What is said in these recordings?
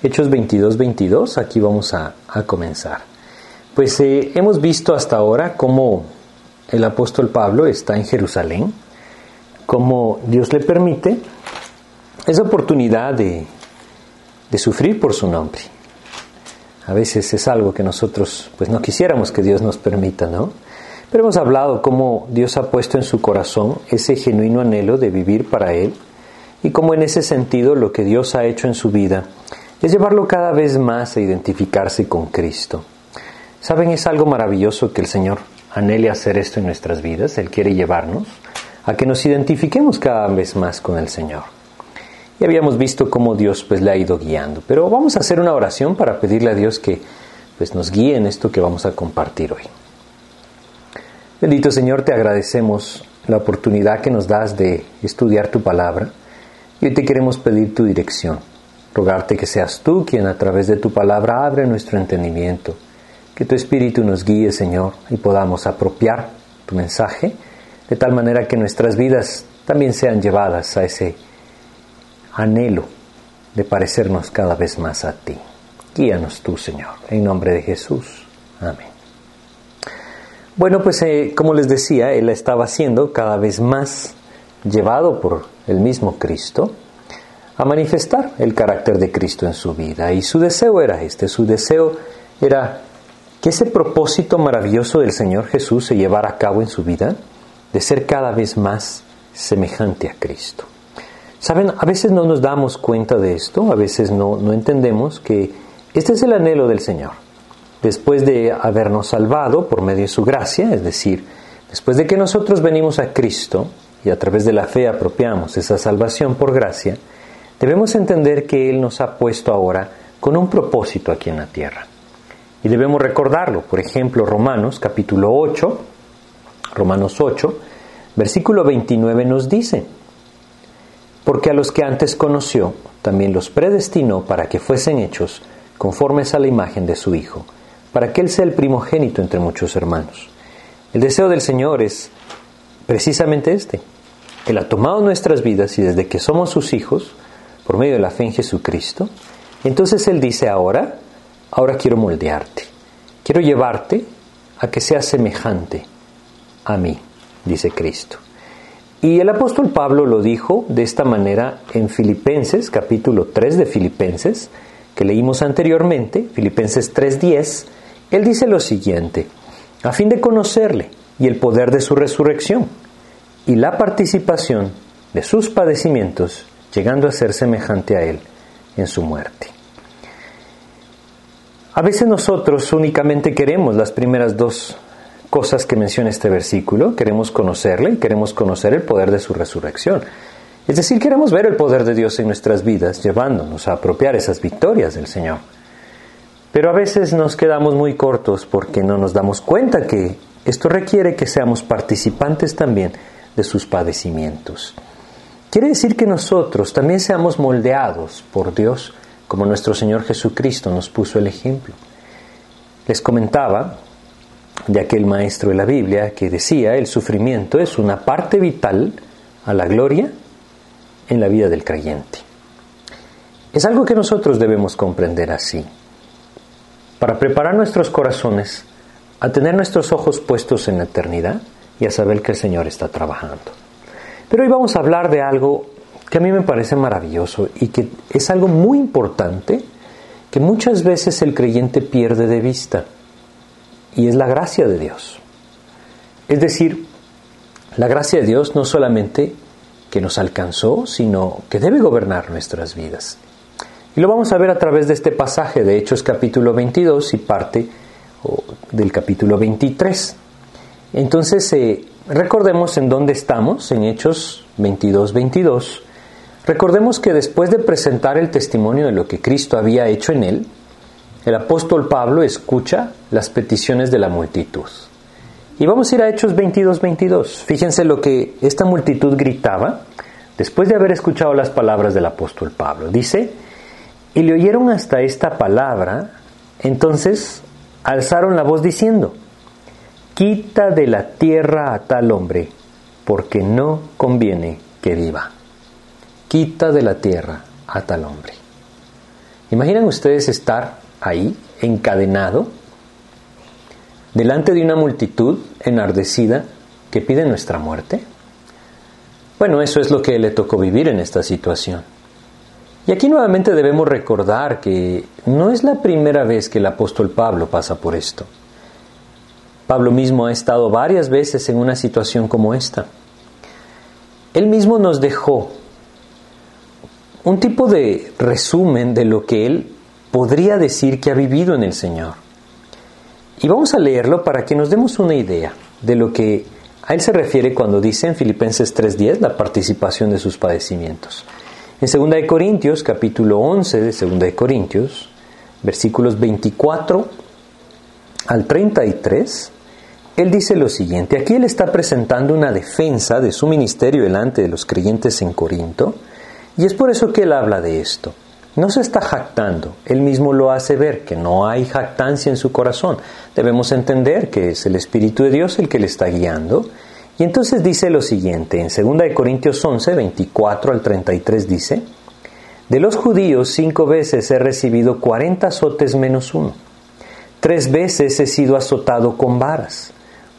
Hechos 22, 22, aquí vamos a, comenzar. Pues eh, hemos visto hasta ahora cómo el apóstol Pablo está en Jerusalén, cómo Dios le permite esa oportunidad de, de sufrir por su nombre. A veces es algo que nosotros pues no quisiéramos que Dios nos permita, ¿no? Pero hemos hablado cómo Dios ha puesto en su corazón ese genuino anhelo de vivir para Él y cómo en ese sentido lo que Dios ha hecho en su vida es llevarlo cada vez más a identificarse con Cristo. ¿Saben? Es algo maravilloso que el Señor anhele hacer esto en nuestras vidas. Él quiere llevarnos a que nos identifiquemos cada vez más con el Señor. Y habíamos visto cómo Dios pues le ha ido guiando. Pero vamos a hacer una oración para pedirle a Dios que pues nos guíe en esto que vamos a compartir hoy. Bendito Señor, te agradecemos la oportunidad que nos das de estudiar tu palabra y hoy te queremos pedir tu dirección rogarte que seas tú quien a través de tu palabra abre nuestro entendimiento, que tu Espíritu nos guíe, Señor, y podamos apropiar tu mensaje de tal manera que nuestras vidas también sean llevadas a ese anhelo de parecernos cada vez más a ti. Guíanos tú, Señor, en nombre de Jesús. Amén. Bueno, pues eh, como les decía, Él estaba siendo cada vez más llevado por el mismo Cristo a manifestar el carácter de Cristo en su vida. Y su deseo era este, su deseo era que ese propósito maravilloso del Señor Jesús se llevara a cabo en su vida, de ser cada vez más semejante a Cristo. Saben, a veces no nos damos cuenta de esto, a veces no, no entendemos que este es el anhelo del Señor. Después de habernos salvado por medio de su gracia, es decir, después de que nosotros venimos a Cristo y a través de la fe apropiamos esa salvación por gracia, debemos entender que Él nos ha puesto ahora con un propósito aquí en la tierra. Y debemos recordarlo. Por ejemplo, Romanos capítulo 8, Romanos 8, versículo 29 nos dice, porque a los que antes conoció, también los predestinó para que fuesen hechos conformes a la imagen de su Hijo, para que Él sea el primogénito entre muchos hermanos. El deseo del Señor es precisamente este. Él ha tomado nuestras vidas y desde que somos sus hijos, por medio de la fe en Jesucristo, entonces Él dice ahora, ahora quiero moldearte, quiero llevarte a que seas semejante a mí, dice Cristo. Y el apóstol Pablo lo dijo de esta manera en Filipenses, capítulo 3 de Filipenses, que leímos anteriormente, Filipenses 3.10, él dice lo siguiente, a fin de conocerle y el poder de su resurrección y la participación de sus padecimientos llegando a ser semejante a Él en su muerte. A veces nosotros únicamente queremos las primeras dos cosas que menciona este versículo, queremos conocerle y queremos conocer el poder de su resurrección. Es decir, queremos ver el poder de Dios en nuestras vidas, llevándonos a apropiar esas victorias del Señor. Pero a veces nos quedamos muy cortos porque no nos damos cuenta que esto requiere que seamos participantes también de sus padecimientos. Quiere decir que nosotros también seamos moldeados por Dios como nuestro Señor Jesucristo nos puso el ejemplo. Les comentaba de aquel maestro de la Biblia que decía el sufrimiento es una parte vital a la gloria en la vida del creyente. Es algo que nosotros debemos comprender así, para preparar nuestros corazones a tener nuestros ojos puestos en la eternidad y a saber que el Señor está trabajando. Pero hoy vamos a hablar de algo que a mí me parece maravilloso y que es algo muy importante que muchas veces el creyente pierde de vista y es la gracia de Dios. Es decir, la gracia de Dios no solamente que nos alcanzó, sino que debe gobernar nuestras vidas. Y lo vamos a ver a través de este pasaje de Hechos capítulo 22 y parte del capítulo 23. Entonces, eh, Recordemos en dónde estamos, en Hechos 22, 22. Recordemos que después de presentar el testimonio de lo que Cristo había hecho en él, el apóstol Pablo escucha las peticiones de la multitud. Y vamos a ir a Hechos 22, 22. Fíjense lo que esta multitud gritaba después de haber escuchado las palabras del apóstol Pablo. Dice, y le oyeron hasta esta palabra, entonces alzaron la voz diciendo, quita de la tierra a tal hombre, porque no conviene que viva. Quita de la tierra a tal hombre. ¿Imaginan ustedes estar ahí, encadenado, delante de una multitud enardecida que pide nuestra muerte? Bueno, eso es lo que le tocó vivir en esta situación. Y aquí nuevamente debemos recordar que no es la primera vez que el apóstol Pablo pasa por esto. Pablo mismo ha estado varias veces en una situación como esta. Él mismo nos dejó un tipo de resumen de lo que él podría decir que ha vivido en el Señor. Y vamos a leerlo para que nos demos una idea de lo que a él se refiere cuando dice en Filipenses 3:10 la participación de sus padecimientos. En 2 de Corintios, capítulo 11 de 2 de Corintios, versículos 24 al 33, él dice lo siguiente, aquí él está presentando una defensa de su ministerio delante de los creyentes en Corinto, y es por eso que él habla de esto. No se está jactando, él mismo lo hace ver, que no hay jactancia en su corazón. Debemos entender que es el Espíritu de Dios el que le está guiando. Y entonces dice lo siguiente, en 2 Corintios 11, 24 al 33 dice, De los judíos cinco veces he recibido cuarenta azotes menos uno. Tres veces he sido azotado con varas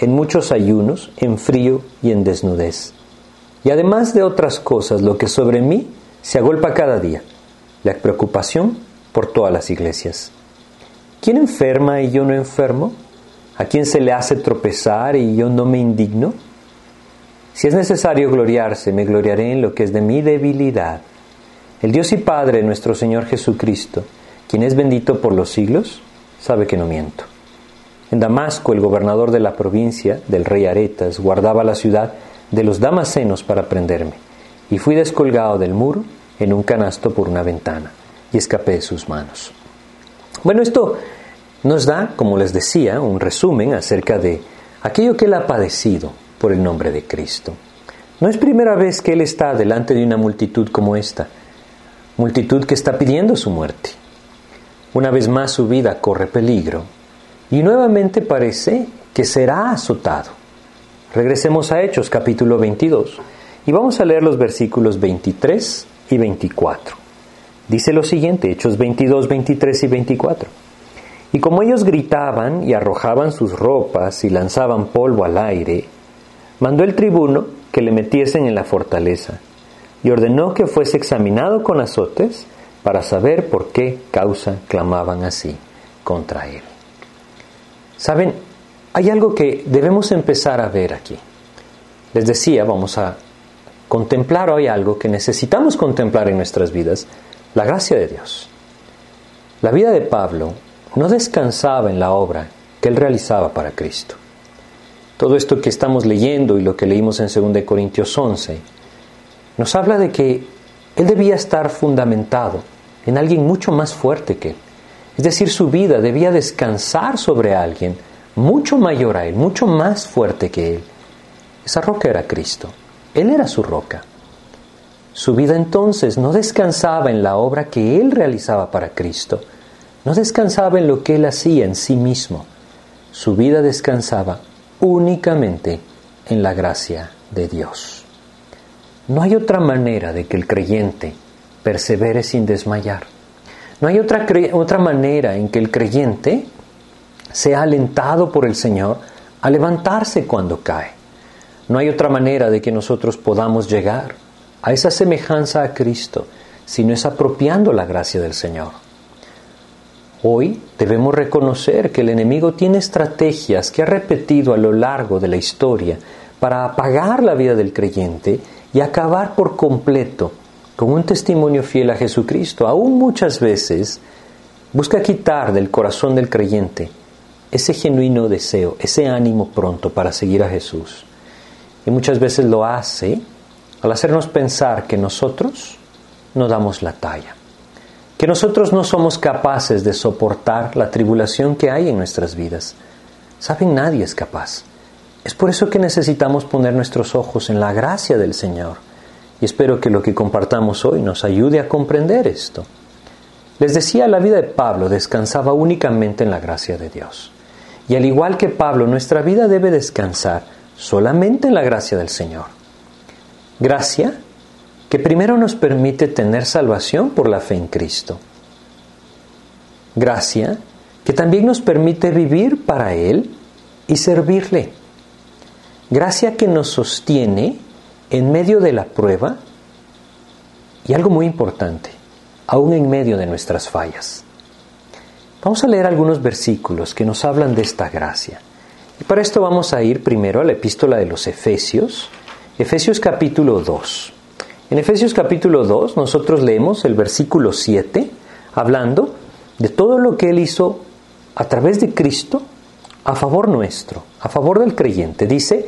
en muchos ayunos, en frío y en desnudez. Y además de otras cosas, lo que sobre mí se agolpa cada día, la preocupación por todas las iglesias. ¿Quién enferma y yo no enfermo? ¿A quién se le hace tropezar y yo no me indigno? Si es necesario gloriarse, me gloriaré en lo que es de mi debilidad. El Dios y Padre, nuestro Señor Jesucristo, quien es bendito por los siglos, sabe que no miento. En Damasco, el gobernador de la provincia, del rey Aretas, guardaba la ciudad de los damasenos para prenderme, y fui descolgado del muro en un canasto por una ventana, y escapé de sus manos. Bueno, esto nos da, como les decía, un resumen acerca de aquello que él ha padecido por el nombre de Cristo. No es primera vez que él está delante de una multitud como esta, multitud que está pidiendo su muerte. Una vez más su vida corre peligro y nuevamente parece que será azotado. Regresemos a Hechos capítulo 22 y vamos a leer los versículos 23 y 24. Dice lo siguiente, Hechos 22, 23 y 24. Y como ellos gritaban y arrojaban sus ropas y lanzaban polvo al aire, mandó el tribuno que le metiesen en la fortaleza y ordenó que fuese examinado con azotes para saber por qué causa clamaban así contra él. Saben, hay algo que debemos empezar a ver aquí. Les decía, vamos a contemplar hoy algo que necesitamos contemplar en nuestras vidas, la gracia de Dios. La vida de Pablo no descansaba en la obra que él realizaba para Cristo. Todo esto que estamos leyendo y lo que leímos en 2 Corintios 11 nos habla de que él debía estar fundamentado en alguien mucho más fuerte que él. Es decir, su vida debía descansar sobre alguien mucho mayor a él, mucho más fuerte que él. Esa roca era Cristo. Él era su roca. Su vida entonces no descansaba en la obra que él realizaba para Cristo, no descansaba en lo que él hacía en sí mismo. Su vida descansaba únicamente en la gracia de Dios. No hay otra manera de que el creyente persevere sin desmayar. No hay otra, otra manera en que el creyente sea alentado por el Señor a levantarse cuando cae. No hay otra manera de que nosotros podamos llegar a esa semejanza a Cristo si no es apropiando la gracia del Señor. Hoy debemos reconocer que el enemigo tiene estrategias que ha repetido a lo largo de la historia para apagar la vida del creyente y acabar por completo con un testimonio fiel a Jesucristo, aún muchas veces busca quitar del corazón del creyente ese genuino deseo, ese ánimo pronto para seguir a Jesús. Y muchas veces lo hace al hacernos pensar que nosotros no damos la talla, que nosotros no somos capaces de soportar la tribulación que hay en nuestras vidas. Saben, nadie es capaz. Es por eso que necesitamos poner nuestros ojos en la gracia del Señor. Y espero que lo que compartamos hoy nos ayude a comprender esto. Les decía, la vida de Pablo descansaba únicamente en la gracia de Dios. Y al igual que Pablo, nuestra vida debe descansar solamente en la gracia del Señor. Gracia que primero nos permite tener salvación por la fe en Cristo. Gracia que también nos permite vivir para Él y servirle. Gracia que nos sostiene en medio de la prueba y algo muy importante, aún en medio de nuestras fallas. Vamos a leer algunos versículos que nos hablan de esta gracia. Y para esto vamos a ir primero a la epístola de los Efesios, Efesios capítulo 2. En Efesios capítulo 2 nosotros leemos el versículo 7 hablando de todo lo que Él hizo a través de Cristo a favor nuestro, a favor del creyente. Dice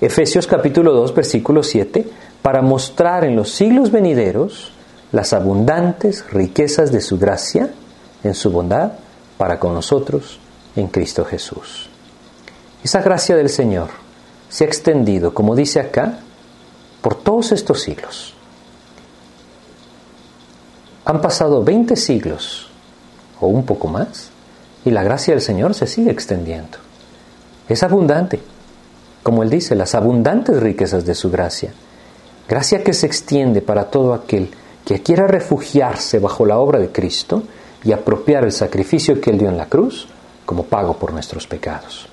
Efesios capítulo 2 versículo 7, para mostrar en los siglos venideros las abundantes riquezas de su gracia en su bondad para con nosotros en Cristo Jesús. Esa gracia del Señor se ha extendido, como dice acá, por todos estos siglos. Han pasado 20 siglos o un poco más y la gracia del Señor se sigue extendiendo. Es abundante, como Él dice, las abundantes riquezas de su gracia. Gracia que se extiende para todo aquel que quiera refugiarse bajo la obra de Cristo y apropiar el sacrificio que Él dio en la cruz como pago por nuestros pecados.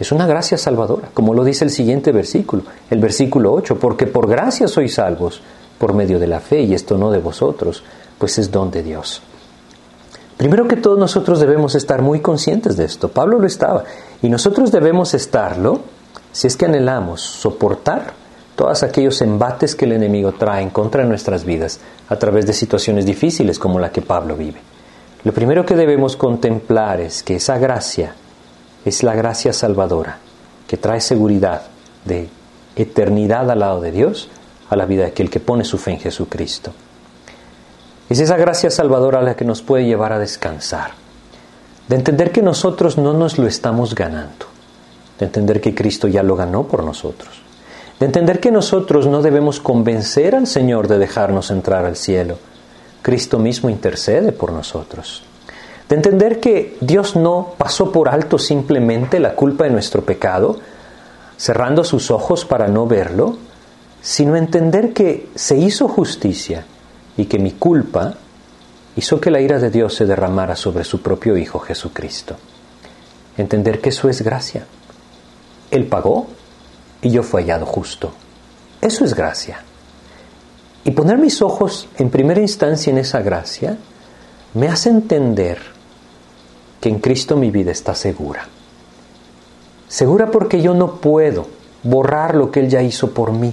Es una gracia salvadora, como lo dice el siguiente versículo, el versículo 8, porque por gracia sois salvos por medio de la fe, y esto no de vosotros, pues es don de Dios. Primero que todo nosotros debemos estar muy conscientes de esto. Pablo lo estaba. Y nosotros debemos estarlo si es que anhelamos soportar todos aquellos embates que el enemigo trae en contra de nuestras vidas a través de situaciones difíciles como la que Pablo vive. Lo primero que debemos contemplar es que esa gracia es la gracia salvadora que trae seguridad de eternidad al lado de Dios a la vida de aquel que pone su fe en Jesucristo. Es esa gracia salvadora la que nos puede llevar a descansar, de entender que nosotros no nos lo estamos ganando, de entender que Cristo ya lo ganó por nosotros, de entender que nosotros no debemos convencer al Señor de dejarnos entrar al cielo, Cristo mismo intercede por nosotros, de entender que Dios no pasó por alto simplemente la culpa de nuestro pecado, cerrando sus ojos para no verlo, sino entender que se hizo justicia y que mi culpa hizo que la ira de Dios se derramara sobre su propio Hijo Jesucristo. Entender que eso es gracia. Él pagó y yo fui hallado justo. Eso es gracia. Y poner mis ojos en primera instancia en esa gracia me hace entender que en Cristo mi vida está segura. Segura porque yo no puedo borrar lo que Él ya hizo por mí.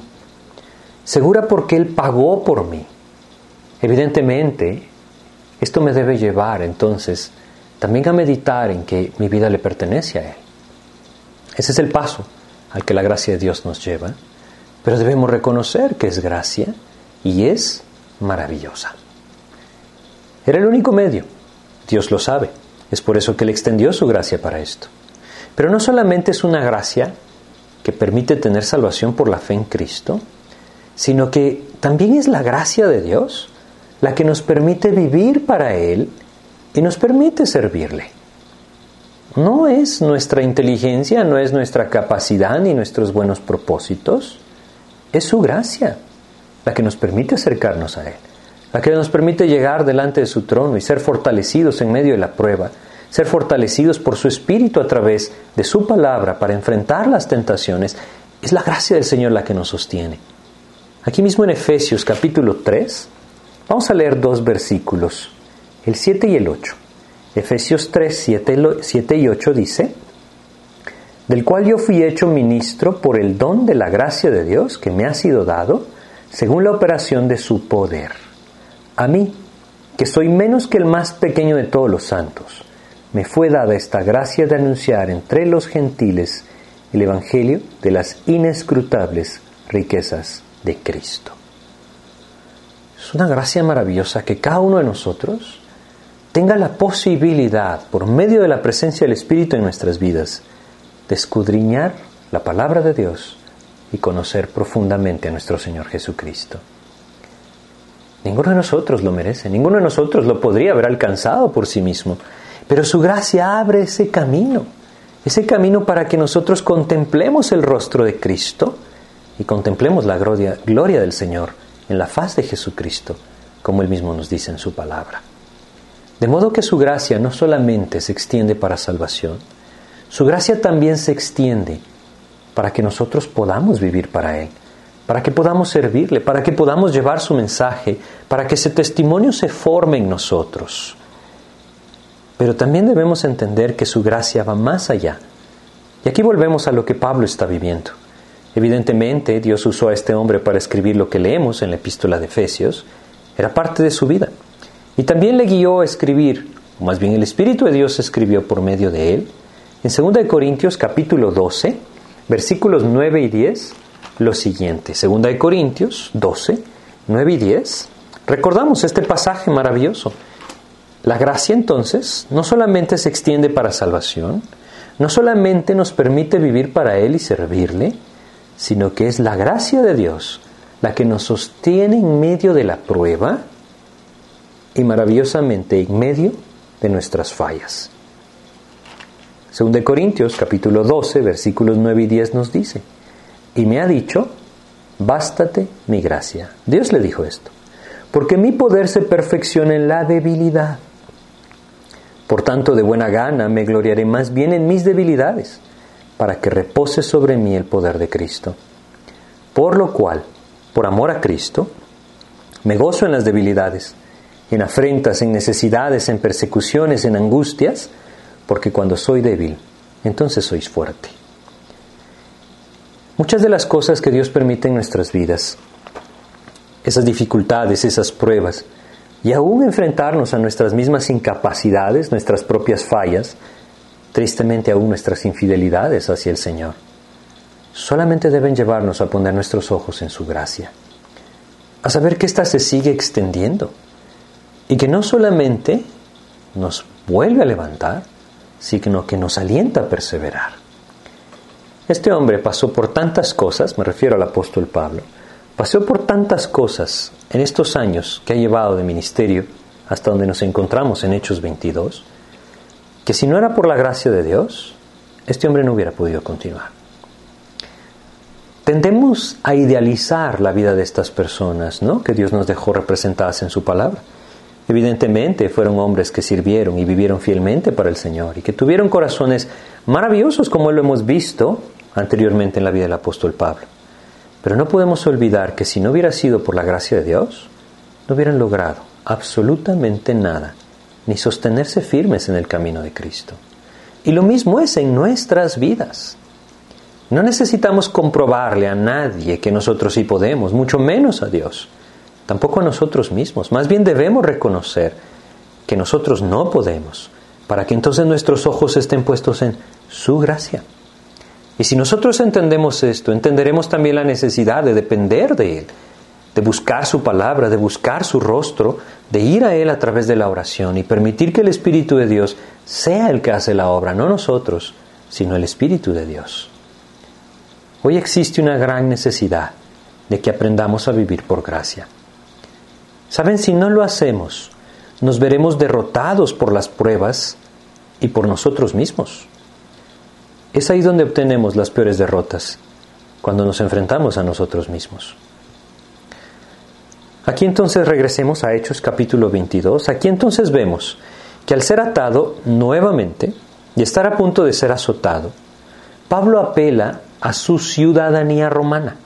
Segura porque Él pagó por mí. Evidentemente, esto me debe llevar entonces también a meditar en que mi vida le pertenece a Él. Ese es el paso al que la gracia de Dios nos lleva, pero debemos reconocer que es gracia y es maravillosa. Era el único medio, Dios lo sabe, es por eso que Él extendió su gracia para esto. Pero no solamente es una gracia que permite tener salvación por la fe en Cristo, sino que también es la gracia de Dios la que nos permite vivir para Él y nos permite servirle. No es nuestra inteligencia, no es nuestra capacidad ni nuestros buenos propósitos, es su gracia la que nos permite acercarnos a Él, la que nos permite llegar delante de su trono y ser fortalecidos en medio de la prueba, ser fortalecidos por su Espíritu a través de su palabra para enfrentar las tentaciones. Es la gracia del Señor la que nos sostiene. Aquí mismo en Efesios capítulo 3, Vamos a leer dos versículos, el 7 y el 8. Efesios 3, 7, y 8 dice, del cual yo fui hecho ministro por el don de la gracia de Dios que me ha sido dado, según la operación de su poder. A mí, que soy menos que el más pequeño de todos los santos, me fue dada esta gracia de anunciar entre los gentiles el Evangelio de las inescrutables riquezas de Cristo. Es una gracia maravillosa que cada uno de nosotros tenga la posibilidad, por medio de la presencia del Espíritu en nuestras vidas, de escudriñar la palabra de Dios y conocer profundamente a nuestro Señor Jesucristo. Ninguno de nosotros lo merece, ninguno de nosotros lo podría haber alcanzado por sí mismo, pero su gracia abre ese camino, ese camino para que nosotros contemplemos el rostro de Cristo y contemplemos la gloria, gloria del Señor en la faz de Jesucristo, como Él mismo nos dice en su palabra. De modo que su gracia no solamente se extiende para salvación, su gracia también se extiende para que nosotros podamos vivir para Él para que podamos servirle, para que podamos llevar su mensaje, para que ese testimonio se forme en nosotros. Pero también debemos entender que su gracia va más allá. Y aquí volvemos a lo que Pablo está viviendo. Evidentemente, Dios usó a este hombre para escribir lo que leemos en la epístola de Efesios. Era parte de su vida. Y también le guió a escribir, o más bien el Espíritu de Dios escribió por medio de él, en 2 Corintios capítulo 12, versículos 9 y 10, lo siguiente. Segunda de Corintios 12, 9 y 10. Recordamos este pasaje maravilloso. La gracia entonces no solamente se extiende para salvación, no solamente nos permite vivir para Él y servirle, sino que es la gracia de Dios la que nos sostiene en medio de la prueba y maravillosamente en medio de nuestras fallas. Según de Corintios capítulo 12 versículos 9 y 10 nos dice, y me ha dicho, bástate mi gracia. Dios le dijo esto, porque mi poder se perfecciona en la debilidad. Por tanto, de buena gana me gloriaré más bien en mis debilidades, para que repose sobre mí el poder de Cristo. Por lo cual, por amor a Cristo, me gozo en las debilidades, en afrentas, en necesidades, en persecuciones, en angustias, porque cuando soy débil, entonces sois fuerte. Muchas de las cosas que Dios permite en nuestras vidas, esas dificultades, esas pruebas, y aún enfrentarnos a nuestras mismas incapacidades, nuestras propias fallas, tristemente aún nuestras infidelidades hacia el Señor, solamente deben llevarnos a poner nuestros ojos en su gracia, a saber que ésta se sigue extendiendo y que no solamente nos vuelve a levantar, sino que nos alienta a perseverar. Este hombre pasó por tantas cosas, me refiero al apóstol Pablo, pasó por tantas cosas en estos años que ha llevado de ministerio hasta donde nos encontramos en Hechos 22, que si no era por la gracia de Dios, este hombre no hubiera podido continuar. Tendemos a idealizar la vida de estas personas, ¿no? Que Dios nos dejó representadas en su palabra. Evidentemente fueron hombres que sirvieron y vivieron fielmente para el Señor y que tuvieron corazones maravillosos como lo hemos visto anteriormente en la vida del apóstol Pablo. Pero no podemos olvidar que si no hubiera sido por la gracia de Dios, no hubieran logrado absolutamente nada, ni sostenerse firmes en el camino de Cristo. Y lo mismo es en nuestras vidas. No necesitamos comprobarle a nadie que nosotros sí podemos, mucho menos a Dios, tampoco a nosotros mismos. Más bien debemos reconocer que nosotros no podemos, para que entonces nuestros ojos estén puestos en su gracia. Y si nosotros entendemos esto, entenderemos también la necesidad de depender de Él, de buscar su palabra, de buscar su rostro, de ir a Él a través de la oración y permitir que el Espíritu de Dios sea el que hace la obra, no nosotros, sino el Espíritu de Dios. Hoy existe una gran necesidad de que aprendamos a vivir por gracia. Saben, si no lo hacemos, nos veremos derrotados por las pruebas y por nosotros mismos. Es ahí donde obtenemos las peores derrotas, cuando nos enfrentamos a nosotros mismos. Aquí entonces regresemos a Hechos capítulo 22. Aquí entonces vemos que al ser atado nuevamente y estar a punto de ser azotado, Pablo apela a su ciudadanía romana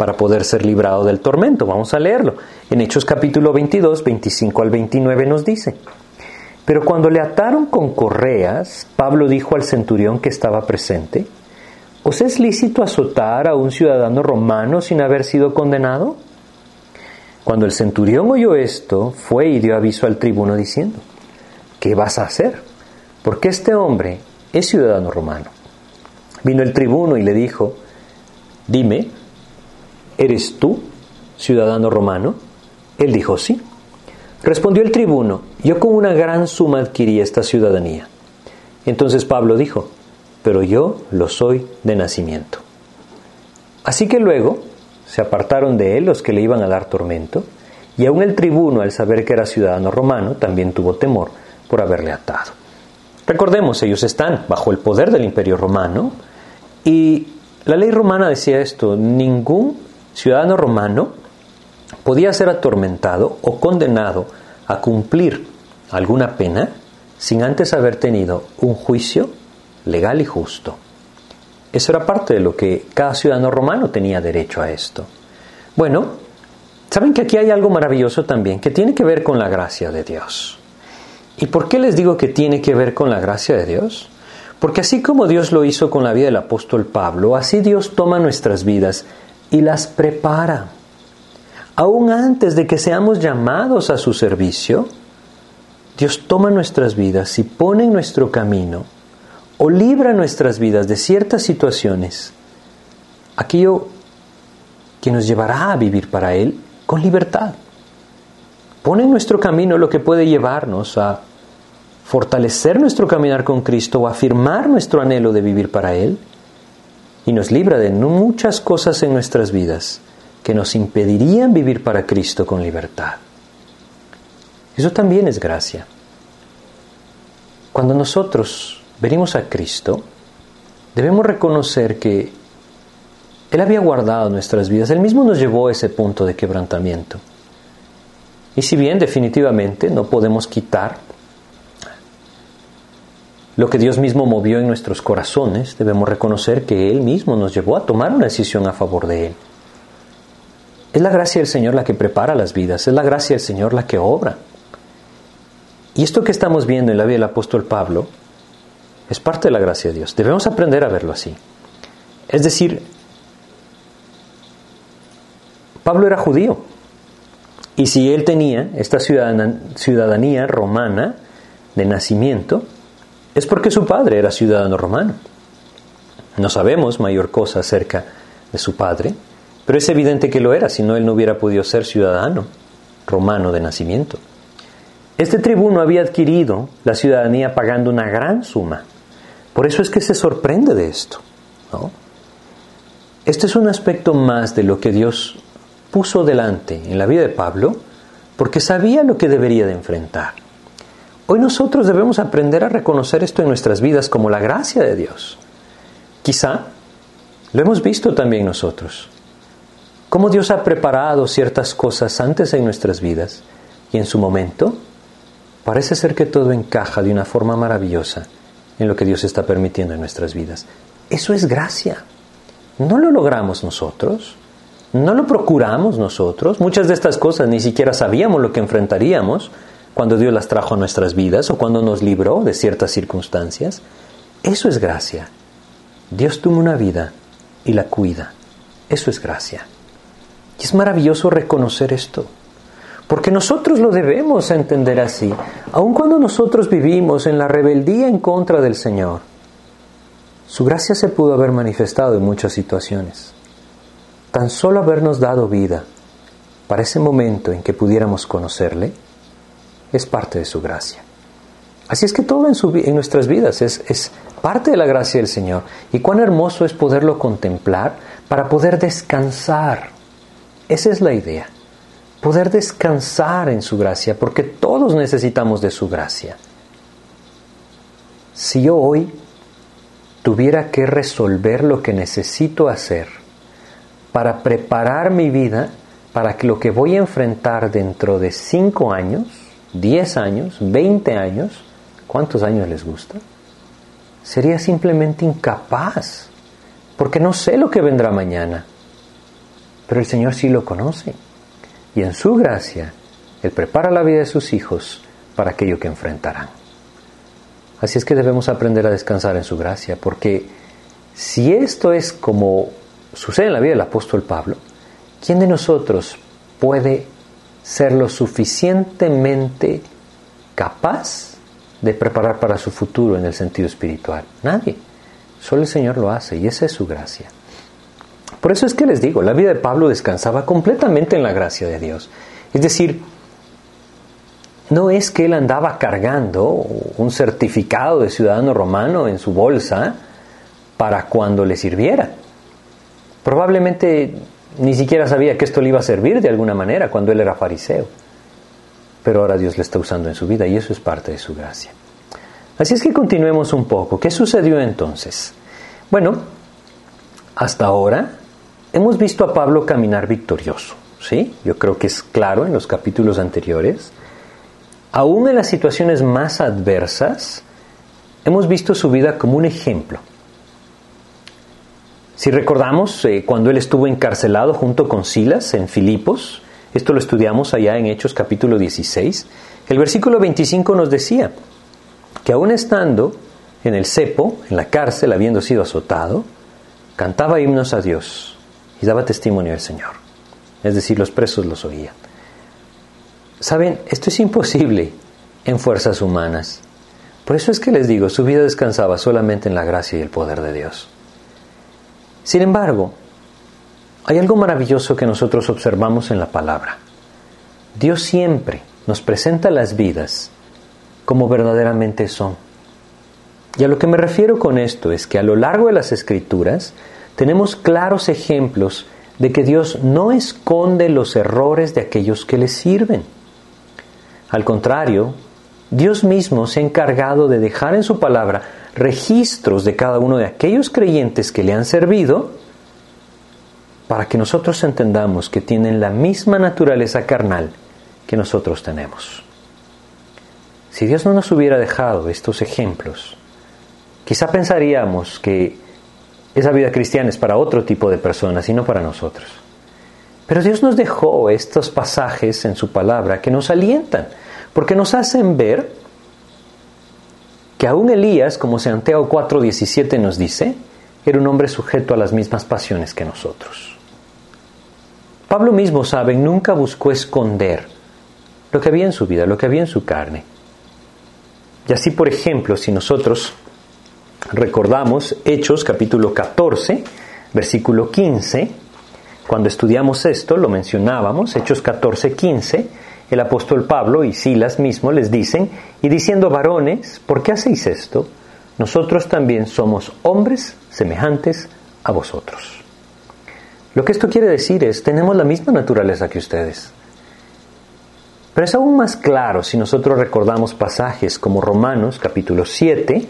para poder ser librado del tormento. Vamos a leerlo. En Hechos capítulo 22, 25 al 29 nos dice. Pero cuando le ataron con correas, Pablo dijo al centurión que estaba presente, ¿os es lícito azotar a un ciudadano romano sin haber sido condenado? Cuando el centurión oyó esto, fue y dio aviso al tribuno diciendo, ¿qué vas a hacer? Porque este hombre es ciudadano romano. Vino el tribuno y le dijo, dime, ¿eres tú ciudadano romano? Él dijo, sí. Respondió el tribuno, yo con una gran suma adquirí esta ciudadanía. Entonces Pablo dijo, pero yo lo soy de nacimiento. Así que luego se apartaron de él los que le iban a dar tormento, y aun el tribuno, al saber que era ciudadano romano, también tuvo temor por haberle atado. Recordemos, ellos están bajo el poder del imperio romano, y la ley romana decía esto, ningún ciudadano romano podía ser atormentado o condenado a cumplir alguna pena sin antes haber tenido un juicio legal y justo. Eso era parte de lo que cada ciudadano romano tenía derecho a esto. Bueno, saben que aquí hay algo maravilloso también que tiene que ver con la gracia de Dios. ¿Y por qué les digo que tiene que ver con la gracia de Dios? Porque así como Dios lo hizo con la vida del apóstol Pablo, así Dios toma nuestras vidas y las prepara. Aún antes de que seamos llamados a su servicio, Dios toma nuestras vidas y pone en nuestro camino o libra nuestras vidas de ciertas situaciones, aquello que nos llevará a vivir para Él con libertad. Pone en nuestro camino lo que puede llevarnos a fortalecer nuestro caminar con Cristo o afirmar nuestro anhelo de vivir para Él y nos libra de muchas cosas en nuestras vidas que nos impedirían vivir para Cristo con libertad. Eso también es gracia. Cuando nosotros venimos a Cristo, debemos reconocer que Él había guardado nuestras vidas, Él mismo nos llevó a ese punto de quebrantamiento. Y si bien definitivamente no podemos quitar lo que Dios mismo movió en nuestros corazones, debemos reconocer que Él mismo nos llevó a tomar una decisión a favor de Él. Es la gracia del Señor la que prepara las vidas, es la gracia del Señor la que obra. Y esto que estamos viendo en la vida del apóstol Pablo es parte de la gracia de Dios. Debemos aprender a verlo así. Es decir, Pablo era judío. Y si él tenía esta ciudadanía romana de nacimiento, es porque su padre era ciudadano romano. No sabemos mayor cosa acerca de su padre, pero es evidente que lo era, si no él no hubiera podido ser ciudadano romano de nacimiento. Este tribuno había adquirido la ciudadanía pagando una gran suma. Por eso es que se sorprende de esto. ¿no? Este es un aspecto más de lo que Dios puso delante en la vida de Pablo, porque sabía lo que debería de enfrentar. Hoy nosotros debemos aprender a reconocer esto en nuestras vidas como la gracia de Dios. Quizá lo hemos visto también nosotros. Cómo Dios ha preparado ciertas cosas antes en nuestras vidas y en su momento parece ser que todo encaja de una forma maravillosa en lo que Dios está permitiendo en nuestras vidas. Eso es gracia. No lo logramos nosotros, no lo procuramos nosotros. Muchas de estas cosas ni siquiera sabíamos lo que enfrentaríamos cuando Dios las trajo a nuestras vidas o cuando nos libró de ciertas circunstancias. Eso es gracia. Dios toma una vida y la cuida. Eso es gracia. Y es maravilloso reconocer esto. Porque nosotros lo debemos entender así, aun cuando nosotros vivimos en la rebeldía en contra del Señor. Su gracia se pudo haber manifestado en muchas situaciones. Tan solo habernos dado vida para ese momento en que pudiéramos conocerle es parte de su gracia. Así es que todo en, en nuestras vidas es, es parte de la gracia del Señor. Y cuán hermoso es poderlo contemplar para poder descansar. Esa es la idea poder descansar en su gracia, porque todos necesitamos de su gracia. Si yo hoy tuviera que resolver lo que necesito hacer para preparar mi vida para que lo que voy a enfrentar dentro de 5 años, 10 años, 20 años, ¿cuántos años les gusta? Sería simplemente incapaz, porque no sé lo que vendrá mañana, pero el Señor sí lo conoce y en su gracia Él prepara la vida de sus hijos para aquello que enfrentarán. Así es que debemos aprender a descansar en su gracia, porque si esto es como sucede en la vida del apóstol Pablo, ¿quién de nosotros puede ser lo suficientemente capaz de preparar para su futuro en el sentido espiritual? Nadie. Solo el Señor lo hace y esa es su gracia. Por eso es que les digo, la vida de Pablo descansaba completamente en la gracia de Dios. Es decir, no es que él andaba cargando un certificado de ciudadano romano en su bolsa para cuando le sirviera. Probablemente ni siquiera sabía que esto le iba a servir de alguna manera cuando él era fariseo. Pero ahora Dios le está usando en su vida y eso es parte de su gracia. Así es que continuemos un poco. ¿Qué sucedió entonces? Bueno, hasta ahora hemos visto a Pablo caminar victorioso. ¿sí? Yo creo que es claro en los capítulos anteriores. Aún en las situaciones más adversas, hemos visto su vida como un ejemplo. Si recordamos, eh, cuando él estuvo encarcelado junto con Silas en Filipos, esto lo estudiamos allá en Hechos capítulo 16, el versículo 25 nos decía que aún estando en el cepo, en la cárcel, habiendo sido azotado, cantaba himnos a Dios y daba testimonio al Señor. Es decir, los presos los oían. Saben, esto es imposible en fuerzas humanas. Por eso es que les digo, su vida descansaba solamente en la gracia y el poder de Dios. Sin embargo, hay algo maravilloso que nosotros observamos en la palabra. Dios siempre nos presenta las vidas como verdaderamente son. Y a lo que me refiero con esto es que a lo largo de las escrituras tenemos claros ejemplos de que Dios no esconde los errores de aquellos que le sirven. Al contrario, Dios mismo se ha encargado de dejar en su palabra registros de cada uno de aquellos creyentes que le han servido para que nosotros entendamos que tienen la misma naturaleza carnal que nosotros tenemos. Si Dios no nos hubiera dejado estos ejemplos, quizá pensaríamos que esa vida cristiana es para otro tipo de personas y no para nosotros. Pero Dios nos dejó estos pasajes en su palabra que nos alientan, porque nos hacen ver que aún Elías, como Santiago 4:17 nos dice, era un hombre sujeto a las mismas pasiones que nosotros. Pablo mismo, saben, nunca buscó esconder lo que había en su vida, lo que había en su carne. Y así, por ejemplo, si nosotros recordamos Hechos capítulo 14, versículo 15, cuando estudiamos esto, lo mencionábamos, Hechos 14, 15, el apóstol Pablo y Silas mismo les dicen, y diciendo varones, ¿por qué hacéis esto? Nosotros también somos hombres semejantes a vosotros. Lo que esto quiere decir es, tenemos la misma naturaleza que ustedes. Pero es aún más claro si nosotros recordamos pasajes como Romanos capítulo 7,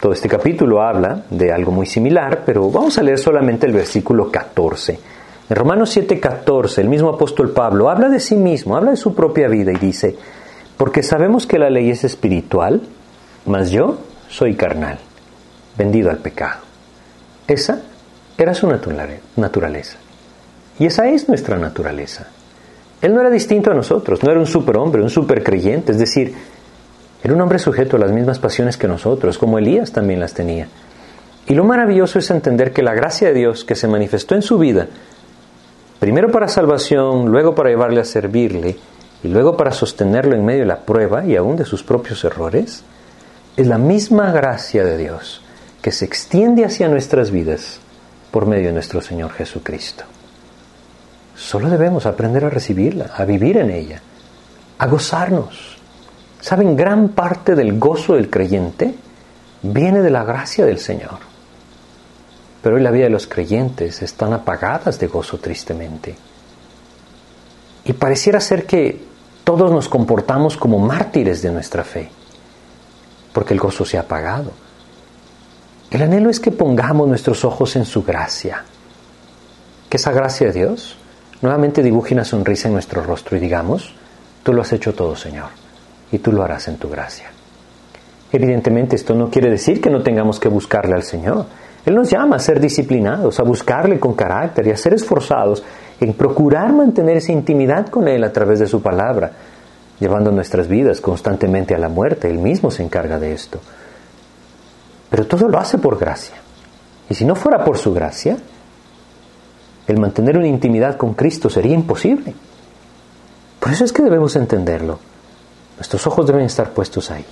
todo este capítulo habla de algo muy similar, pero vamos a leer solamente el versículo 14. En Romanos 7:14, el mismo apóstol Pablo habla de sí mismo, habla de su propia vida y dice, porque sabemos que la ley es espiritual, mas yo soy carnal, vendido al pecado. Esa era su naturaleza. Y esa es nuestra naturaleza. Él no era distinto a nosotros, no era un superhombre, un supercreyente, es decir, era un hombre sujeto a las mismas pasiones que nosotros, como Elías también las tenía. Y lo maravilloso es entender que la gracia de Dios que se manifestó en su vida, primero para salvación, luego para llevarle a servirle, y luego para sostenerlo en medio de la prueba y aún de sus propios errores, es la misma gracia de Dios que se extiende hacia nuestras vidas por medio de nuestro Señor Jesucristo. Solo debemos aprender a recibirla, a vivir en ella, a gozarnos Saben, gran parte del gozo del creyente viene de la gracia del Señor. Pero hoy la vida de los creyentes están apagadas de gozo tristemente. Y pareciera ser que todos nos comportamos como mártires de nuestra fe, porque el gozo se ha apagado. El anhelo es que pongamos nuestros ojos en su gracia, que esa gracia de Dios nuevamente dibuje una sonrisa en nuestro rostro y digamos, tú lo has hecho todo, Señor y tú lo harás en tu gracia. Evidentemente esto no quiere decir que no tengamos que buscarle al Señor. Él nos llama a ser disciplinados, a buscarle con carácter y a ser esforzados en procurar mantener esa intimidad con Él a través de su palabra, llevando nuestras vidas constantemente a la muerte. Él mismo se encarga de esto. Pero todo lo hace por gracia. Y si no fuera por su gracia, el mantener una intimidad con Cristo sería imposible. Por eso es que debemos entenderlo. Nuestros ojos deben estar puestos ahí.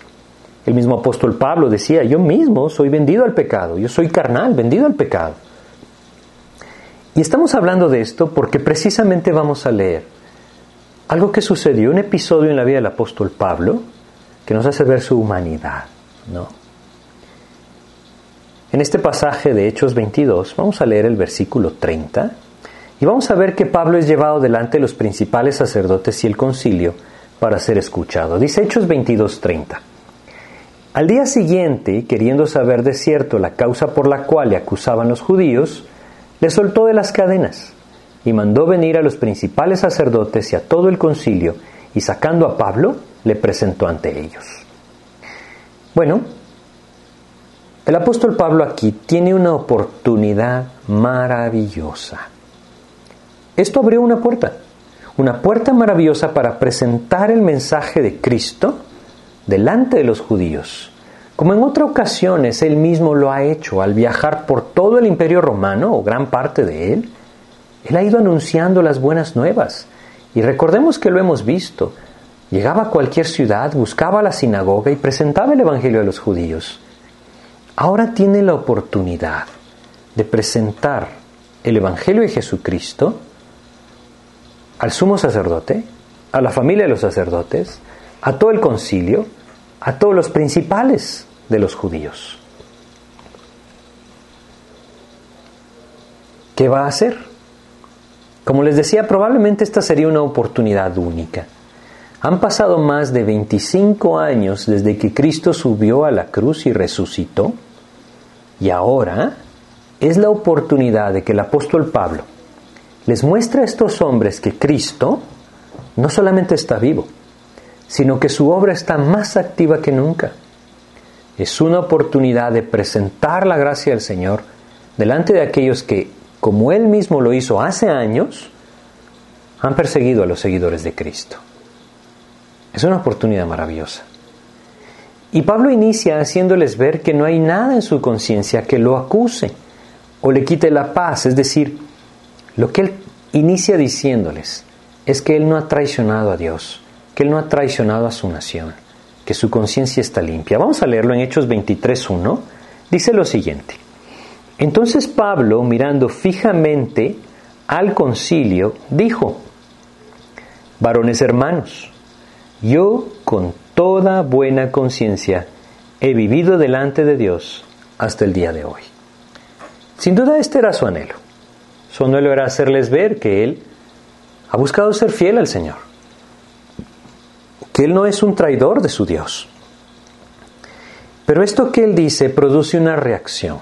El mismo apóstol Pablo decía, yo mismo soy vendido al pecado, yo soy carnal, vendido al pecado. Y estamos hablando de esto porque precisamente vamos a leer algo que sucedió, un episodio en la vida del apóstol Pablo que nos hace ver su humanidad, ¿no? En este pasaje de Hechos 22 vamos a leer el versículo 30 y vamos a ver que Pablo es llevado delante de los principales sacerdotes y el concilio para ser escuchado. Dice Hechos 22:30. Al día siguiente, queriendo saber de cierto la causa por la cual le acusaban los judíos, le soltó de las cadenas y mandó venir a los principales sacerdotes y a todo el concilio, y sacando a Pablo, le presentó ante ellos. Bueno, el apóstol Pablo aquí tiene una oportunidad maravillosa. Esto abrió una puerta, una puerta maravillosa para presentar el mensaje de Cristo delante de los judíos, como en otras ocasiones él mismo lo ha hecho al viajar por todo el imperio romano, o gran parte de él, él ha ido anunciando las buenas nuevas. Y recordemos que lo hemos visto. Llegaba a cualquier ciudad, buscaba la sinagoga y presentaba el Evangelio a los judíos. Ahora tiene la oportunidad de presentar el Evangelio de Jesucristo al sumo sacerdote, a la familia de los sacerdotes, a todo el concilio, a todos los principales de los judíos. ¿Qué va a hacer? Como les decía, probablemente esta sería una oportunidad única. Han pasado más de 25 años desde que Cristo subió a la cruz y resucitó. Y ahora es la oportunidad de que el apóstol Pablo les muestre a estos hombres que Cristo no solamente está vivo, sino que su obra está más activa que nunca. Es una oportunidad de presentar la gracia del Señor delante de aquellos que como él mismo lo hizo hace años, han perseguido a los seguidores de Cristo. Es una oportunidad maravillosa. Y Pablo inicia haciéndoles ver que no hay nada en su conciencia que lo acuse o le quite la paz. Es decir, lo que él inicia diciéndoles es que él no ha traicionado a Dios, que él no ha traicionado a su nación, que su conciencia está limpia. Vamos a leerlo en Hechos 23.1. Dice lo siguiente. Entonces Pablo, mirando fijamente al concilio, dijo, varones hermanos, yo con toda buena conciencia he vivido delante de Dios hasta el día de hoy. Sin duda este era su anhelo. Su anhelo era hacerles ver que él ha buscado ser fiel al Señor, que él no es un traidor de su Dios. Pero esto que él dice produce una reacción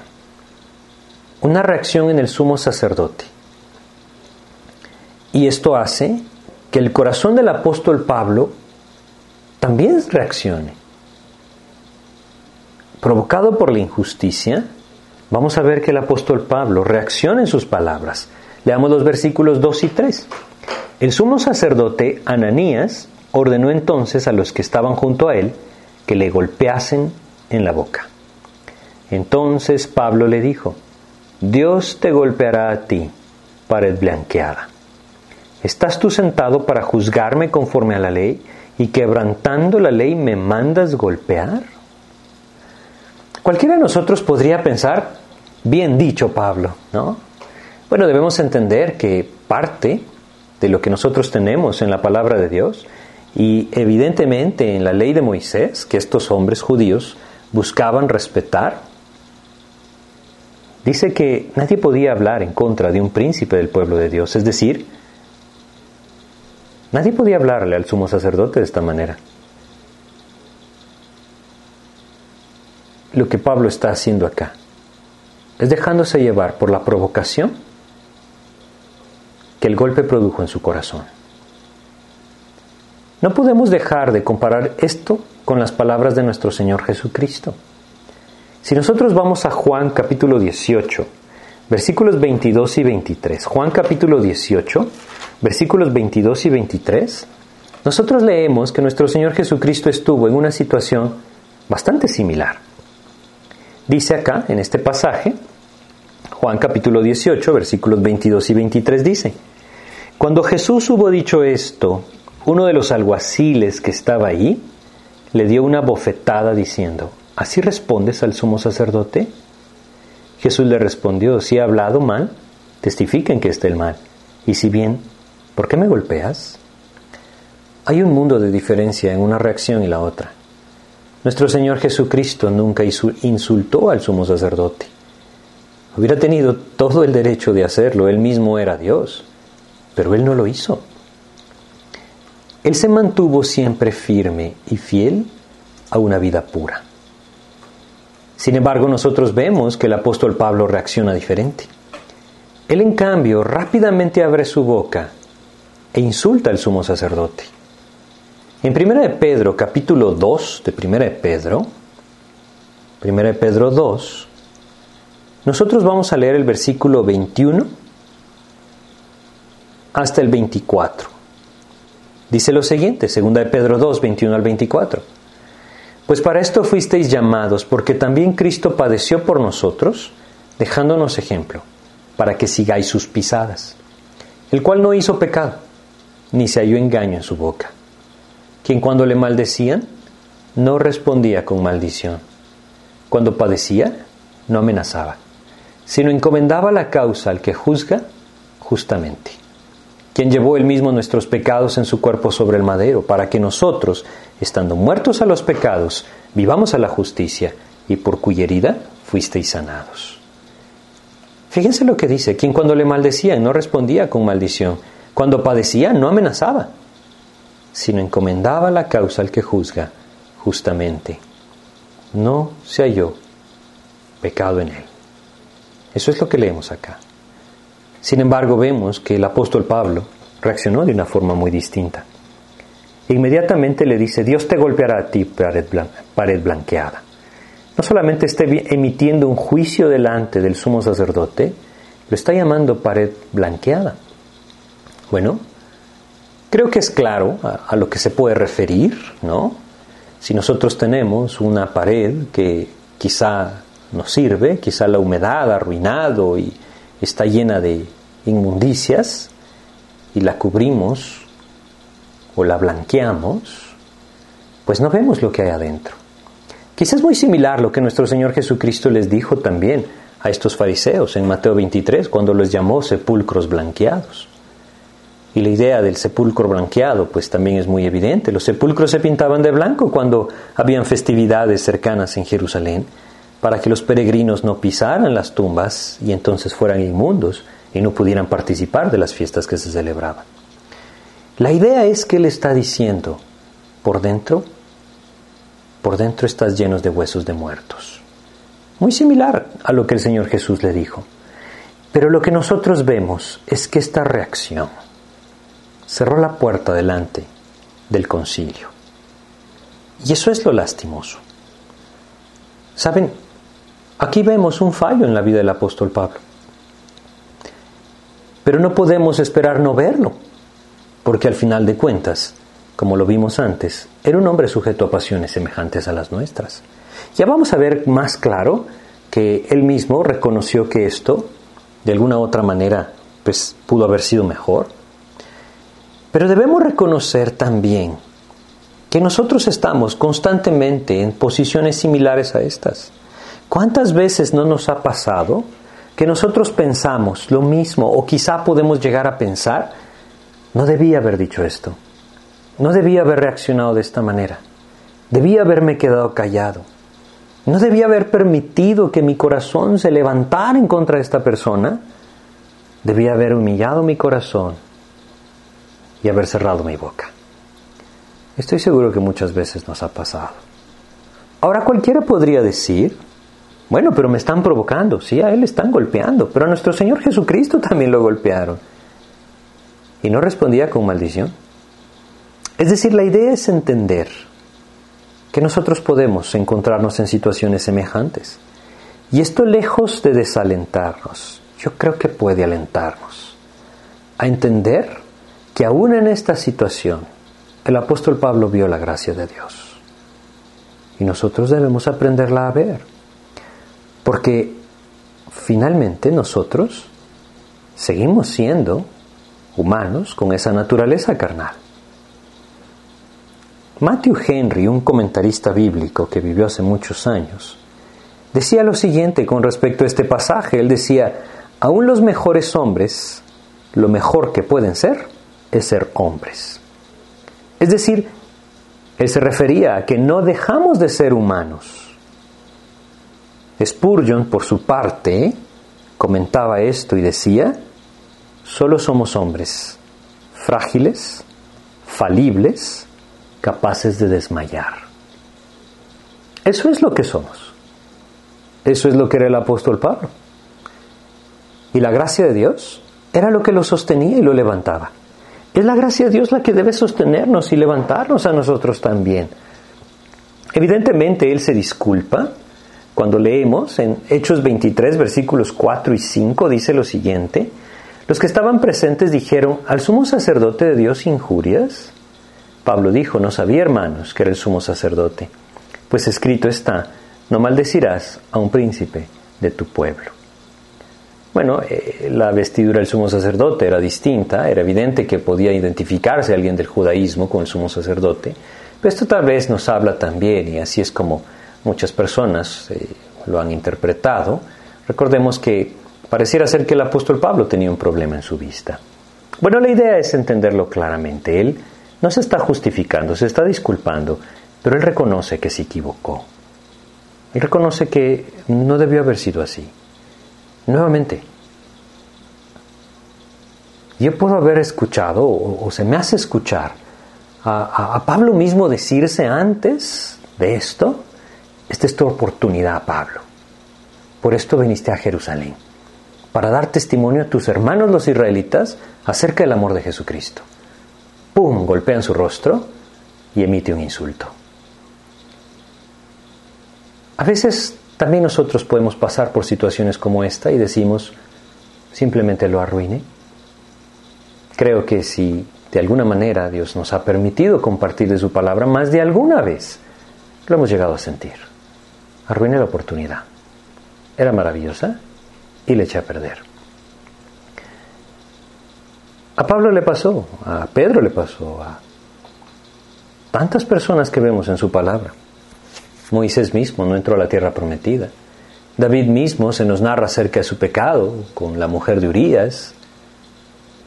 una reacción en el sumo sacerdote. Y esto hace que el corazón del apóstol Pablo también reaccione. Provocado por la injusticia, vamos a ver que el apóstol Pablo reacciona en sus palabras. Leamos los versículos 2 y 3. El sumo sacerdote Ananías ordenó entonces a los que estaban junto a él que le golpeasen en la boca. Entonces Pablo le dijo, Dios te golpeará a ti, pared blanqueada. ¿Estás tú sentado para juzgarme conforme a la ley y quebrantando la ley me mandas golpear? Cualquiera de nosotros podría pensar, bien dicho Pablo, ¿no? Bueno, debemos entender que parte de lo que nosotros tenemos en la palabra de Dios y evidentemente en la ley de Moisés, que estos hombres judíos buscaban respetar, dice que nadie podía hablar en contra de un príncipe del pueblo de Dios, es decir, nadie podía hablarle al sumo sacerdote de esta manera. Lo que Pablo está haciendo acá es dejándose llevar por la provocación que el golpe produjo en su corazón. No podemos dejar de comparar esto con las palabras de nuestro Señor Jesucristo. Si nosotros vamos a Juan capítulo 18, versículos 22 y 23, Juan capítulo 18, versículos 22 y 23, nosotros leemos que nuestro Señor Jesucristo estuvo en una situación bastante similar. Dice acá, en este pasaje, Juan capítulo 18, versículos 22 y 23 dice, Cuando Jesús hubo dicho esto, uno de los alguaciles que estaba ahí le dio una bofetada diciendo, ¿Así respondes al sumo sacerdote? Jesús le respondió, si he hablado mal, testifiquen que esté el mal. Y si bien, ¿por qué me golpeas? Hay un mundo de diferencia en una reacción y la otra. Nuestro Señor Jesucristo nunca insultó al sumo sacerdote. Hubiera tenido todo el derecho de hacerlo, él mismo era Dios, pero él no lo hizo. Él se mantuvo siempre firme y fiel a una vida pura. Sin embargo, nosotros vemos que el apóstol Pablo reacciona diferente. Él, en cambio, rápidamente abre su boca e insulta al sumo sacerdote. En 1 de Pedro, capítulo 2 de 1 de Pedro, 1 de Pedro 2, nosotros vamos a leer el versículo 21 hasta el 24. Dice lo siguiente, 2 de Pedro 2, 21 al 24. Pues para esto fuisteis llamados, porque también Cristo padeció por nosotros, dejándonos ejemplo, para que sigáis sus pisadas, el cual no hizo pecado, ni se halló engaño en su boca quien cuando le maldecían no respondía con maldición. Cuando padecía, no amenazaba, sino encomendaba la causa al que juzga justamente, quien llevó él mismo nuestros pecados en su cuerpo sobre el madero, para que nosotros, estando muertos a los pecados, vivamos a la justicia, y por cuya herida fuisteis sanados. Fíjense lo que dice, quien cuando le maldecían no respondía con maldición, cuando padecía no amenazaba, sino encomendaba la causa al que juzga justamente. No se halló pecado en él. Eso es lo que leemos acá. Sin embargo, vemos que el apóstol Pablo reaccionó de una forma muy distinta. Inmediatamente le dice, Dios te golpeará a ti, pared, blanqueada. No solamente está emitiendo un juicio delante del sumo sacerdote, lo está llamando pared blanqueada. Bueno, Creo que es claro a, lo que se puede referir, ¿no? Si nosotros tenemos una pared que quizá nos sirve, quizá la humedad ha arruinado y está llena de inmundicias, y la cubrimos o la blanqueamos, pues no vemos lo que hay adentro. Quizás muy similar lo que nuestro Señor Jesucristo les dijo también a estos fariseos en Mateo 23, cuando los llamó sepulcros blanqueados. Y la idea del sepulcro blanqueado pues también es muy evidente. Los sepulcros se pintaban de blanco cuando habían festividades cercanas en Jerusalén para que los peregrinos no pisaran las tumbas y entonces fueran inmundos y no pudieran participar de las fiestas que se celebraban. La idea es que él está diciendo, por dentro, por dentro estás llenos de huesos de muertos. Muy similar a lo que el Señor Jesús le dijo. Pero lo que nosotros vemos es que esta reacción, cerró la puerta delante del concilio. Y eso es lo lastimoso. Saben, aquí vemos un fallo en la vida del apóstol Pablo. Pero no podemos esperar no verlo, porque al final de cuentas, como lo vimos antes, era un hombre sujeto a pasiones semejantes a las nuestras. Ya vamos a ver más claro que él mismo reconoció que esto, de alguna u otra manera, pues pudo haber sido mejor, pero debemos reconocer también que nosotros estamos constantemente en posiciones similares a estas. ¿Cuántas veces no nos ha pasado que nosotros pensamos lo mismo o quizá podemos llegar a pensar, no debía haber dicho esto, no debía haber reaccionado de esta manera, debía haberme quedado callado, no debía haber permitido que mi corazón se levantara en contra de esta persona, debía haber humillado mi corazón y haber cerrado mi boca. Estoy seguro que muchas veces nos ha pasado. Ahora cualquiera podría decir, bueno, pero me están provocando, sí, a él están golpeando, pero a nuestro Señor Jesucristo también lo golpearon. Y no respondía con maldición. Es decir, la idea es entender que nosotros podemos encontrarnos en situaciones semejantes. Y esto lejos de desalentarnos, yo creo que puede alentarnos a entender que aún en esta situación el apóstol Pablo vio la gracia de Dios. Y nosotros debemos aprenderla a ver. Porque finalmente nosotros seguimos siendo humanos con esa naturaleza carnal. Matthew Henry, un comentarista bíblico que vivió hace muchos años, decía lo siguiente con respecto a este pasaje. Él decía, aún los mejores hombres, lo mejor que pueden ser es ser hombres. Es decir, él se refería a que no dejamos de ser humanos. Spurgeon, por su parte, comentaba esto y decía, solo somos hombres, frágiles, falibles, capaces de desmayar. Eso es lo que somos. Eso es lo que era el apóstol Pablo. Y la gracia de Dios era lo que lo sostenía y lo levantaba. Es la gracia de Dios la que debe sostenernos y levantarnos a nosotros también. Evidentemente Él se disculpa. Cuando leemos en Hechos 23, versículos 4 y 5, dice lo siguiente, los que estaban presentes dijeron, ¿al sumo sacerdote de Dios injurias? Pablo dijo, no sabía hermanos que era el sumo sacerdote, pues escrito está, no maldecirás a un príncipe de tu pueblo. Bueno, eh, la vestidura del sumo sacerdote era distinta, era evidente que podía identificarse alguien del judaísmo con el sumo sacerdote, pero esto tal vez nos habla también, y así es como muchas personas eh, lo han interpretado. Recordemos que pareciera ser que el apóstol Pablo tenía un problema en su vista. Bueno, la idea es entenderlo claramente. Él no se está justificando, se está disculpando, pero él reconoce que se equivocó. Él reconoce que no debió haber sido así. Nuevamente, yo puedo haber escuchado, o, se me hace escuchar, a, Pablo mismo decirse antes de esto, esta es tu oportunidad, Pablo. Por esto viniste a Jerusalén, para dar testimonio a tus hermanos los israelitas acerca del amor de Jesucristo. ¡Pum! Golpea en su rostro y emite un insulto. A veces también nosotros podemos pasar por situaciones como esta y decimos, simplemente lo arruine. Creo que si de alguna manera Dios nos ha permitido compartir de su palabra, más de alguna vez lo hemos llegado a sentir. Arruiné la oportunidad. Era maravillosa y le eché a perder. A Pablo le pasó, a Pedro le pasó, a tantas personas que vemos en su palabra. Moisés mismo no entró a la tierra prometida. David mismo se nos narra acerca de su pecado con la mujer de Urías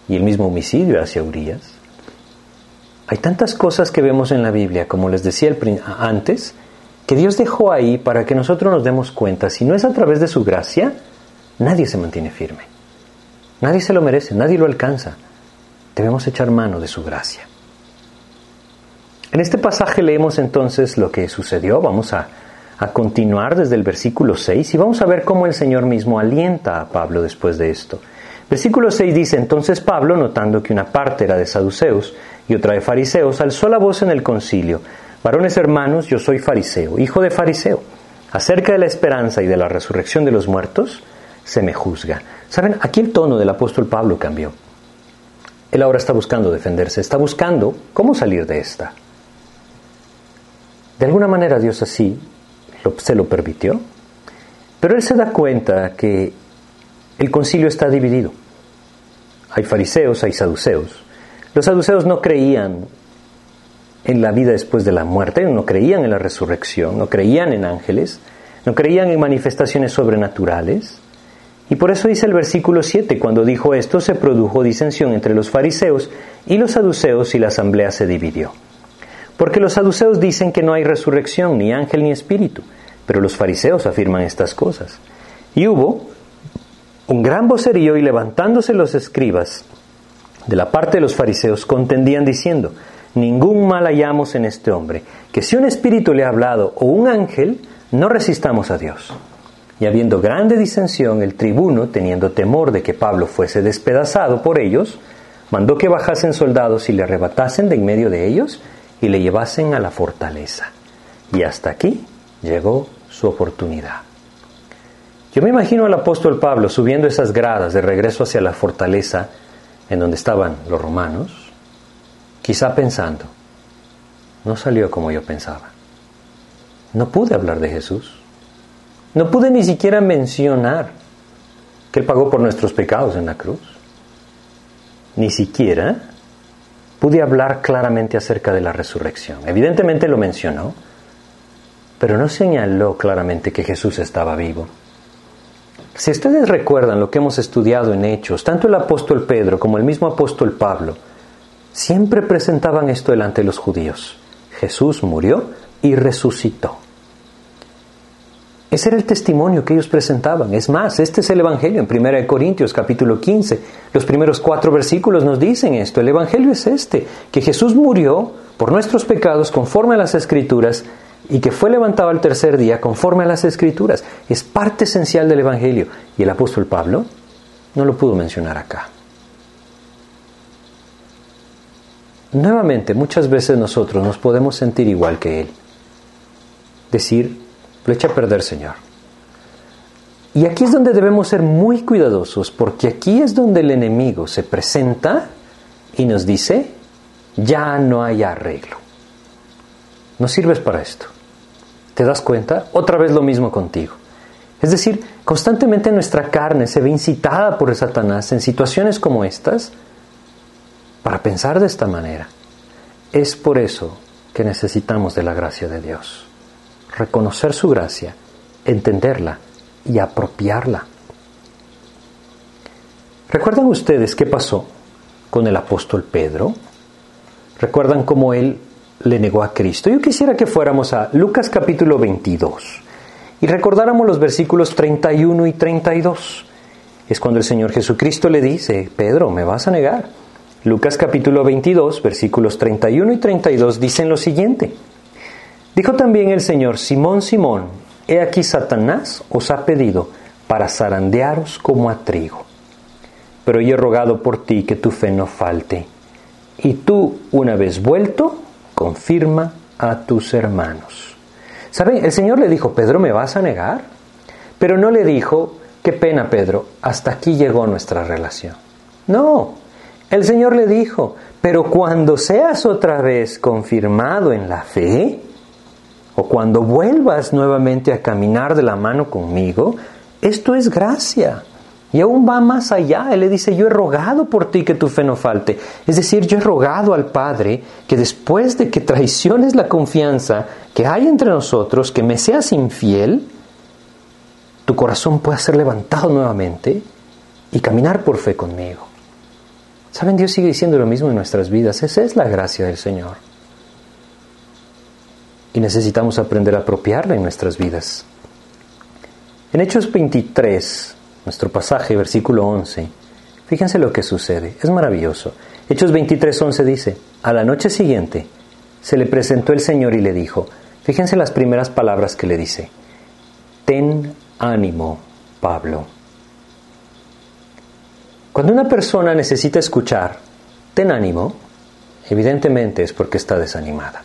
y el mismo homicidio hacia Urías. Hay tantas cosas que vemos en la Biblia, como les decía antes, que Dios dejó ahí para que nosotros nos demos cuenta. Si no es a través de su gracia, nadie se mantiene firme. Nadie se lo merece, nadie lo alcanza. Debemos echar mano de su gracia. En este pasaje leemos entonces lo que sucedió. Vamos a, continuar desde el versículo 6 y vamos a ver cómo el Señor mismo alienta a Pablo después de esto. Versículo 6 dice, entonces Pablo, notando que una parte era de saduceos y otra de fariseos, alzó la voz en el concilio, varones hermanos, yo soy fariseo, hijo de fariseo. Acerca de la esperanza y de la resurrección de los muertos, se me juzga. Saben, aquí el tono del apóstol Pablo cambió. Él ahora está buscando defenderse, está buscando cómo salir de esta. De alguna manera Dios así se lo permitió, pero él se da cuenta que el concilio está dividido. Hay fariseos, hay saduceos. Los saduceos no creían en la vida después de la muerte, no creían en la resurrección, no creían en ángeles, no creían en manifestaciones sobrenaturales. Y por eso dice el versículo 7, cuando dijo esto se produjo disensión entre los fariseos y los saduceos y la asamblea se dividió. Porque los saduceos dicen que no hay resurrección, ni ángel ni espíritu, pero los fariseos afirman estas cosas. Y hubo un gran vocerío y levantándose los escribas de la parte de los fariseos contendían diciendo, ningún mal hallamos en este hombre, que si un espíritu le ha hablado o un ángel, no resistamos a Dios. Y habiendo grande disensión, el tribuno, teniendo temor de que Pablo fuese despedazado por ellos, mandó que bajasen soldados y le arrebatasen de en medio de ellos y le llevasen a la fortaleza. Y hasta aquí llegó su oportunidad. Yo me imagino al apóstol Pablo subiendo esas gradas de regreso hacia la fortaleza en donde estaban los romanos, quizá pensando, no salió como yo pensaba. No pude hablar de Jesús. No pude ni siquiera mencionar que Él pagó por nuestros pecados en la cruz. Ni siquiera pude hablar claramente acerca de la resurrección. Evidentemente lo mencionó, pero no señaló claramente que Jesús estaba vivo. Si ustedes recuerdan lo que hemos estudiado en Hechos, tanto el apóstol Pedro como el mismo apóstol Pablo siempre presentaban esto delante de los judíos. Jesús murió y resucitó. Ese era el testimonio que ellos presentaban. Es más, este es el Evangelio en 1 Corintios capítulo 15. Los primeros cuatro versículos nos dicen esto. El Evangelio es este, que Jesús murió por nuestros pecados conforme a las Escrituras y que fue levantado al tercer día conforme a las Escrituras. Es parte esencial del Evangelio. Y el apóstol Pablo no lo pudo mencionar acá. Nuevamente, muchas veces nosotros nos podemos sentir igual que Él. Decir, lo echa a perder, Señor. Y aquí es donde debemos ser muy cuidadosos, porque aquí es donde el enemigo se presenta y nos dice, ya no hay arreglo. No sirves para esto. ¿Te das cuenta? Otra vez lo mismo contigo. Es decir, constantemente nuestra carne se ve incitada por Satanás en situaciones como estas para pensar de esta manera. Es por eso que necesitamos de la gracia de Dios reconocer su gracia, entenderla y apropiarla. ¿Recuerdan ustedes qué pasó con el apóstol Pedro? ¿Recuerdan cómo él le negó a Cristo? Yo quisiera que fuéramos a Lucas capítulo 22 y recordáramos los versículos 31 y 32. Es cuando el Señor Jesucristo le dice, Pedro, me vas a negar. Lucas capítulo 22, versículos 31 y 32 dicen lo siguiente. Dijo también el Señor, Simón, Simón, he aquí Satanás os ha pedido para zarandearos como a trigo. Pero yo he rogado por ti que tu fe no falte. Y tú, una vez vuelto, confirma a tus hermanos. ¿Saben? El Señor le dijo, Pedro, ¿me vas a negar? Pero no le dijo, qué pena, Pedro, hasta aquí llegó nuestra relación. No, el Señor le dijo, pero cuando seas otra vez confirmado en la fe, o cuando vuelvas nuevamente a caminar de la mano conmigo, esto es gracia. Y aún va más allá. Él le dice, yo he rogado por ti que tu fe no falte. Es decir, yo he rogado al Padre que después de que traiciones la confianza que hay entre nosotros, que me seas infiel, tu corazón pueda ser levantado nuevamente y caminar por fe conmigo. ¿Saben? Dios sigue diciendo lo mismo en nuestras vidas. Esa es la gracia del Señor y necesitamos aprender a apropiarla en nuestras vidas. En Hechos 23, nuestro pasaje, versículo 11, fíjense lo que sucede, es maravilloso. Hechos 23, 11 dice, a la noche siguiente se le presentó el Señor y le dijo, fíjense las primeras palabras que le dice, ten ánimo, Pablo. Cuando una persona necesita escuchar, ten ánimo, evidentemente es porque está desanimada.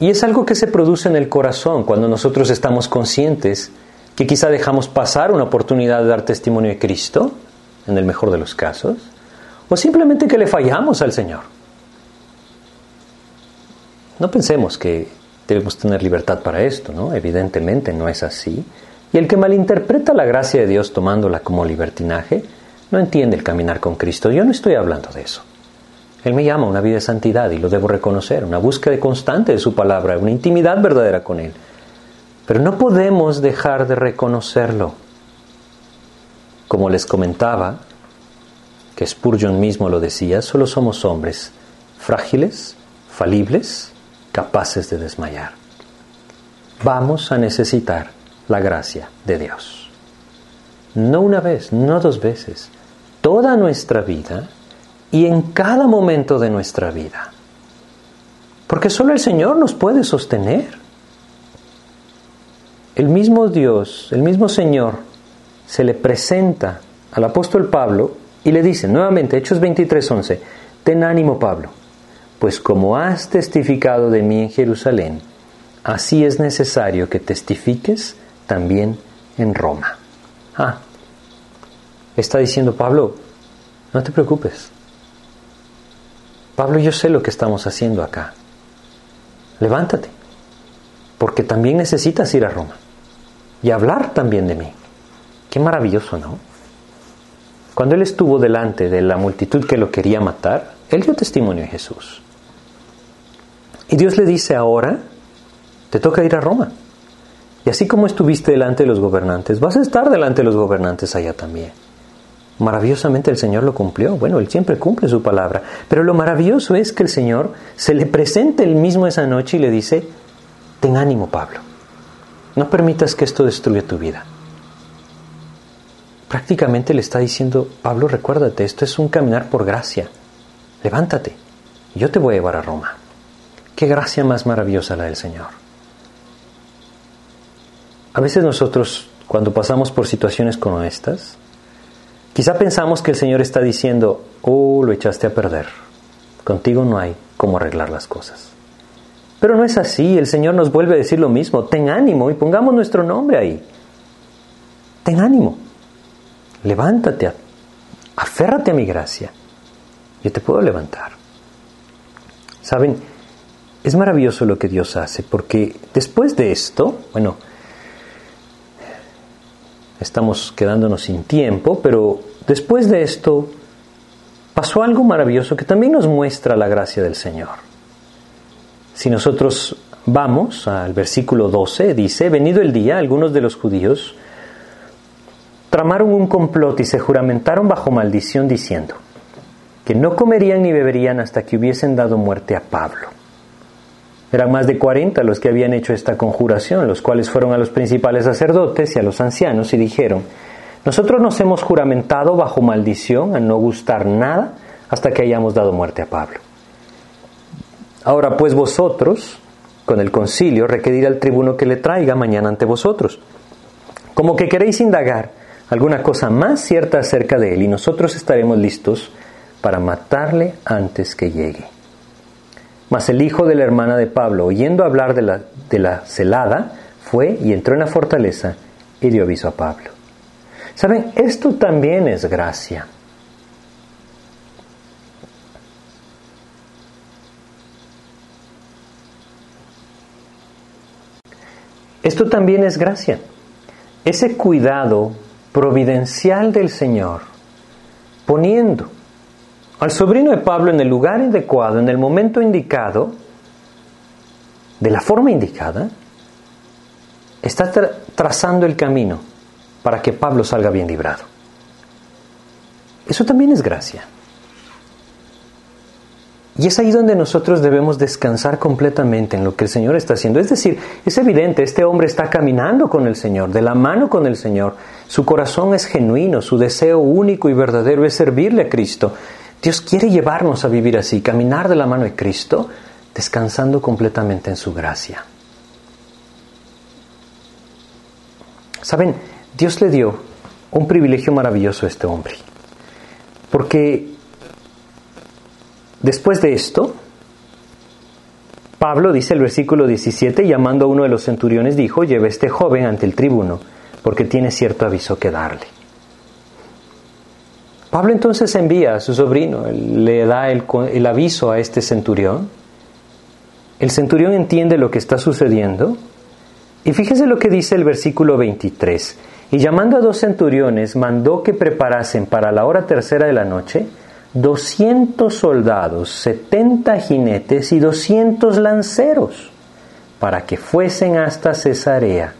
Y es algo que se produce en el corazón cuando nosotros estamos conscientes que quizá dejamos pasar una oportunidad de dar testimonio de Cristo, en el mejor de los casos, o simplemente que le fallamos al Señor. No pensemos que debemos tener libertad para esto, ¿no? Evidentemente no es así. Y el que malinterpreta la gracia de Dios tomándola como libertinaje, no entiende el caminar con Cristo. Yo no estoy hablando de eso. Él me llama a una vida de santidad y lo debo reconocer, una búsqueda constante de su palabra, una intimidad verdadera con Él. Pero no podemos dejar de reconocerlo. Como les comentaba, que Spurgeon mismo lo decía, solo somos hombres frágiles, falibles, capaces de desmayar. Vamos a necesitar la gracia de Dios. No una vez, no dos veces. Toda nuestra vida y en cada momento de nuestra vida. Porque solo el Señor nos puede sostener. El mismo Dios, el mismo Señor, se le presenta al apóstol Pablo y le dice nuevamente, Hechos 23:11, ten ánimo Pablo, pues como has testificado de mí en Jerusalén, así es necesario que testifiques también en Roma. Ah, está diciendo Pablo, no te preocupes, Pablo, yo sé lo que estamos haciendo acá. Levántate, porque también necesitas ir a Roma y hablar también de mí. Qué maravilloso, ¿no? Cuando él estuvo delante de la multitud que lo quería matar, él dio testimonio de Jesús. Y Dios le dice ahora, te toca ir a Roma. Y así como estuviste delante de los gobernantes, vas a estar delante de los gobernantes allá también. Maravillosamente el Señor lo cumplió. Bueno, Él siempre cumple su palabra. Pero lo maravilloso es que el Señor se le presenta el mismo esa noche y le dice, ten ánimo Pablo, no permitas que esto destruya tu vida. Prácticamente le está diciendo, Pablo, recuérdate, esto es un caminar por gracia. Levántate, yo te voy a llevar a Roma. Qué gracia más maravillosa la del Señor. A veces nosotros, cuando pasamos por situaciones como estas, quizá pensamos que el Señor está diciendo, oh, lo echaste a perder. Contigo no hay cómo arreglar las cosas. Pero no es así, el Señor nos vuelve a decir lo mismo, ten ánimo y pongamos nuestro nombre ahí. Ten ánimo, levántate, aférrate a mi gracia, yo te puedo levantar. Saben, es maravilloso lo que Dios hace, porque después de esto, bueno, estamos quedándonos sin tiempo, pero después de esto pasó algo maravilloso que también nos muestra la gracia del Señor. Si nosotros vamos al versículo 12, dice, venido el día, algunos de los judíos tramaron un complot y se juramentaron bajo maldición diciendo que no comerían ni beberían hasta que hubiesen dado muerte a Pablo. Eran más de 40 los que habían hecho esta conjuración, los cuales fueron a los principales sacerdotes y a los ancianos y dijeron, nosotros nos hemos juramentado bajo maldición a no gustar nada hasta que hayamos dado muerte a Pablo. Ahora pues vosotros, con el concilio, requerir al tribuno que le traiga mañana ante vosotros. Como que queréis indagar alguna cosa más cierta acerca de él y nosotros estaremos listos para matarle antes que llegue. Mas el hijo de la hermana de Pablo, oyendo hablar de la, de la celada, fue y entró en la fortaleza y dio aviso a Pablo. Saben, esto también es gracia. Esto también es gracia. Ese cuidado providencial del Señor, poniendo al sobrino de Pablo en el lugar adecuado, en el momento indicado, de la forma indicada, está trazando el camino para que Pablo salga bien librado. Eso también es gracia. Y es ahí donde nosotros debemos descansar completamente en lo que el Señor está haciendo. Es decir, es evidente, este hombre está caminando con el Señor, de la mano con el Señor. Su corazón es genuino, su deseo único y verdadero es servirle a Cristo. Dios quiere llevarnos a vivir así, caminar de la mano de Cristo, descansando completamente en su gracia. Saben, Dios le dio un privilegio maravilloso a este hombre, porque Después de esto, Pablo dice el versículo 17, llamando a uno de los centuriones, dijo, lleve este joven ante el tribuno, porque tiene cierto aviso que darle. Pablo entonces envía a su sobrino, le da el, aviso a este centurión. El centurión entiende lo que está sucediendo. Y fíjese lo que dice el versículo 23. Y llamando a dos centuriones, mandó que preparasen para la hora tercera de la noche 200 soldados, 70 jinetes y 200 lanceros, para que fuesen hasta Cesarea,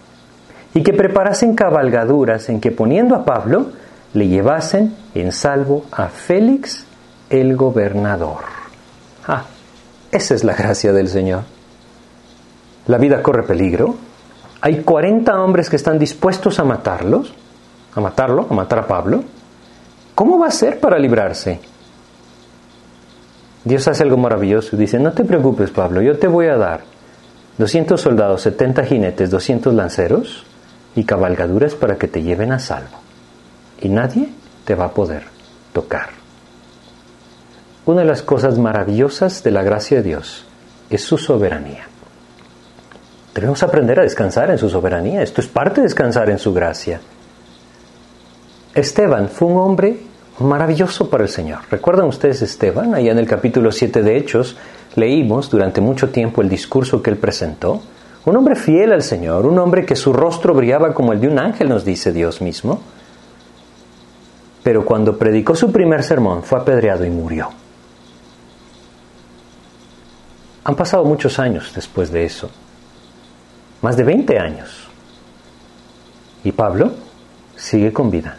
y que preparasen cabalgaduras en que poniendo a Pablo, le llevasen en salvo a Félix el gobernador. Ah, esa es la gracia del Señor. La vida corre peligro. Hay 40 hombres que están dispuestos a matarlos, a matarlo, a matar a Pablo. ¿Cómo va a ser para librarse? Dios hace algo maravilloso dice, no te preocupes Pablo, yo te voy a dar 200 soldados, 70 jinetes, 200 lanceros y cabalgaduras para que te lleven a salvo. Y nadie te va a poder tocar. Una de las cosas maravillosas de la gracia de Dios es su soberanía. Debemos aprender a descansar en su soberanía. Esto es parte de descansar en su gracia. Esteban fue un hombre maravilloso para el Señor. ¿Recuerdan ustedes Esteban? Allá en el capítulo 7 de Hechos leímos durante mucho tiempo el discurso que él presentó. Un hombre fiel al Señor, un hombre que su rostro brillaba como el de un ángel, nos dice Dios mismo. Pero cuando predicó su primer sermón fue apedreado y murió. Han pasado muchos años después de eso, más de 20 años. Y Pablo sigue con vida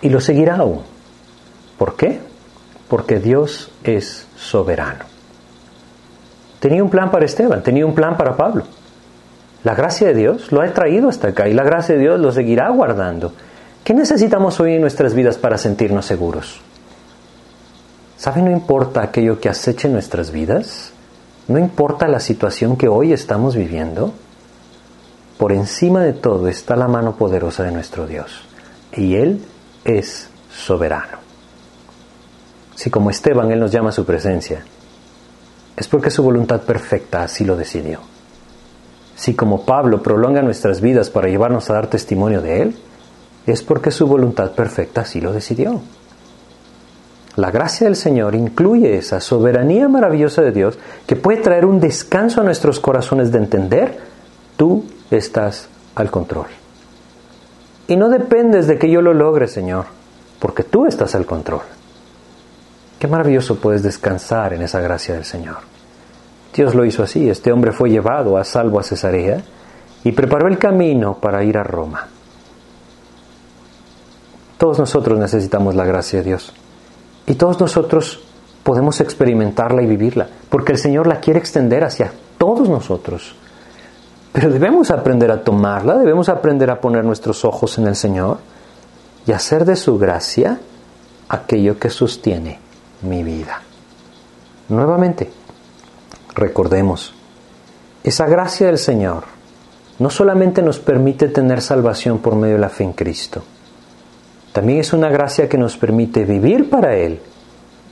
y lo seguirá aún. ¿Por qué? Porque Dios es soberano. Tenía un plan para Esteban, tenía un plan para Pablo. La gracia de Dios lo ha traído hasta acá y la gracia de Dios lo seguirá guardando. ¿Qué necesitamos hoy en nuestras vidas para sentirnos seguros? ¿Sabe? No importa aquello que aceche nuestras vidas, no importa la situación que hoy estamos viviendo, por encima de todo está la mano poderosa de nuestro Dios y Él es soberano. Si como Esteban Él nos llama a su presencia, es porque su voluntad perfecta así lo decidió. Si como Pablo prolonga nuestras vidas para llevarnos a dar testimonio de Él, es porque su voluntad perfecta así lo decidió. La gracia del Señor incluye esa soberanía maravillosa de Dios que puede traer un descanso a nuestros corazones de entender, tú estás al control. Y no dependes de que yo lo logre, Señor, porque tú estás al control. Qué maravilloso puedes descansar en esa gracia del Señor. Dios lo hizo así. Este hombre fue llevado a salvo a Cesarea y preparó el camino para ir a Roma. Todos nosotros necesitamos la gracia de Dios. Y todos nosotros podemos experimentarla y vivirla, porque el Señor la quiere extender hacia todos nosotros. Pero debemos aprender a tomarla, debemos aprender a poner nuestros ojos en el Señor y hacer de su gracia aquello que sostiene mi vida. Nuevamente, recordemos, esa gracia del Señor no solamente nos permite tener salvación por medio de la fe en Cristo, también es una gracia que nos permite vivir para Él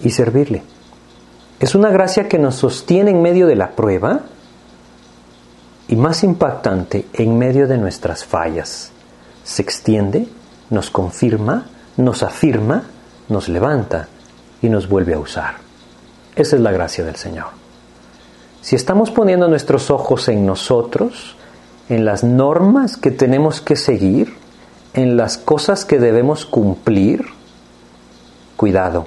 y servirle. Es una gracia que nos sostiene en medio de la prueba y más impactante, en medio de nuestras fallas. Se extiende, nos confirma, nos afirma, nos levanta y nos vuelve a usar. Esa es la gracia del Señor. Si estamos poniendo nuestros ojos en nosotros, en las normas que tenemos que seguir, en las cosas que debemos cumplir, cuidado.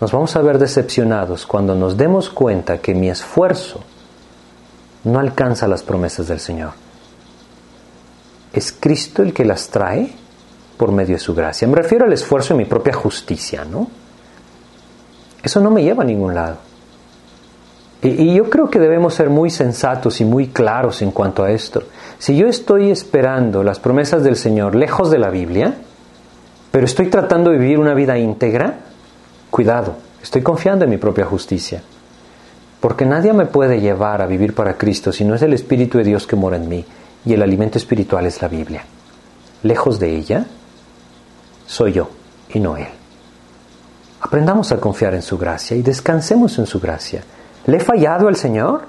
Nos vamos a ver decepcionados cuando nos demos cuenta que mi esfuerzo no alcanza las promesas del Señor. Es Cristo el que las trae por medio de su gracia. Me refiero al esfuerzo en mi propia justicia, ¿no? Eso no me lleva a ningún lado. Y, yo creo que debemos ser muy sensatos y muy claros en cuanto a esto. Si yo estoy esperando las promesas del Señor lejos de la Biblia, pero estoy tratando de vivir una vida íntegra, cuidado, estoy confiando en mi propia justicia. Porque nadie me puede llevar a vivir para Cristo si no es el Espíritu de Dios que mora en mí y el alimento espiritual es la Biblia. Lejos de ella, soy yo y no Él. Aprendamos a confiar en su gracia y descansemos en su gracia. ¿Le he fallado al Señor?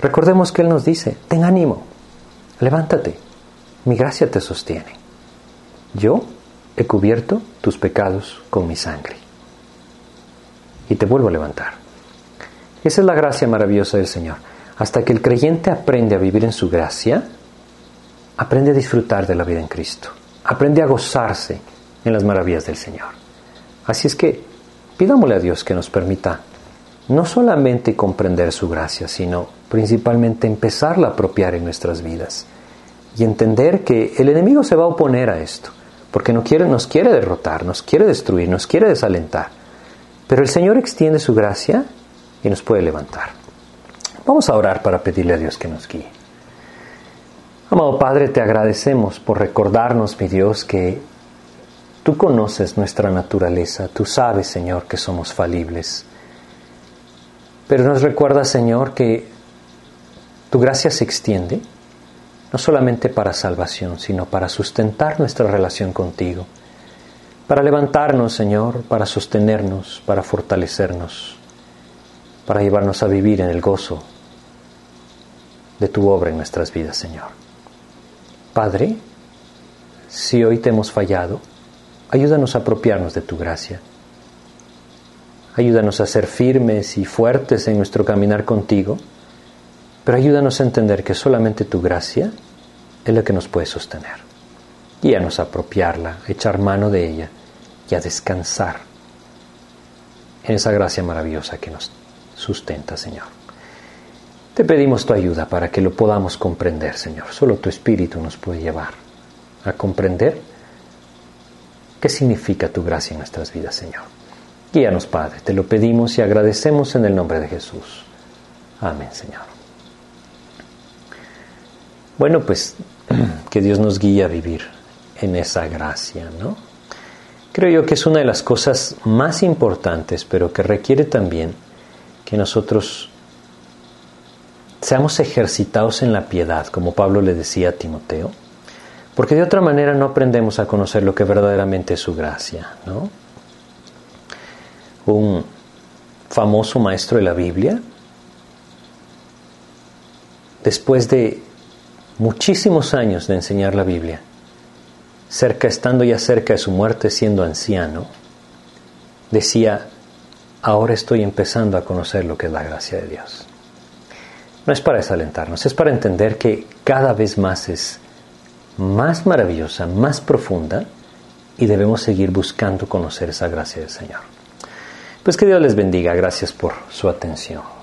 Recordemos que Él nos dice, ten ánimo, levántate, mi gracia te sostiene. Yo he cubierto tus pecados con mi sangre. Y te vuelvo a levantar. Esa es la gracia maravillosa del Señor. Hasta que el creyente aprende a vivir en su gracia, aprende a disfrutar de la vida en Cristo, aprende a gozarse en las maravillas del Señor. Así es que pidámosle a Dios que nos permita no solamente comprender su gracia, sino principalmente empezarla a apropiar en nuestras vidas y entender que el enemigo se va a oponer a esto, porque no quiere, nos quiere derrotar, nos quiere destruir, nos quiere desalentar. Pero el Señor extiende su gracia y nos puede levantar. Vamos a orar para pedirle a Dios que nos guíe. Amado Padre, te agradecemos por recordarnos, mi Dios, que Tú conoces nuestra naturaleza, tú sabes, Señor, que somos falibles. Pero nos recuerda, Señor, que tu gracia se extiende no solamente para salvación, sino para sustentar nuestra relación contigo, para levantarnos, Señor, para sostenernos, para fortalecernos, para llevarnos a vivir en el gozo de tu obra en nuestras vidas, Señor. Padre, si hoy te hemos fallado, Ayúdanos a apropiarnos de tu gracia. Ayúdanos a ser firmes y fuertes en nuestro caminar contigo, pero ayúdanos a entender que solamente tu gracia es la que nos puede sostener. Guíanos a apropiarla, a echar mano de ella y a descansar en esa gracia maravillosa que nos sustenta, Señor. Te pedimos tu ayuda para que lo podamos comprender, Señor. Solo tu Espíritu nos puede llevar a comprender ¿Qué significa tu gracia en nuestras vidas, Señor? Guíanos, Padre, te lo pedimos y agradecemos en el nombre de Jesús. Amén, Señor. Bueno, pues que Dios nos guíe a vivir en esa gracia, ¿no? Creo yo que es una de las cosas más importantes, pero que requiere también que nosotros seamos ejercitados en la piedad, como Pablo le decía a Timoteo, porque de otra manera no aprendemos a conocer lo que verdaderamente es su gracia, ¿no? Un famoso maestro de la Biblia, después de muchísimos años de enseñar la Biblia, cerca estando ya cerca de su muerte siendo anciano, decía, ahora estoy empezando a conocer lo que es la gracia de Dios. No es para desalentarnos, es para entender que cada vez más es más maravillosa, más profunda y debemos seguir buscando conocer esa gracia del Señor. Pues que Dios les bendiga, gracias por su atención.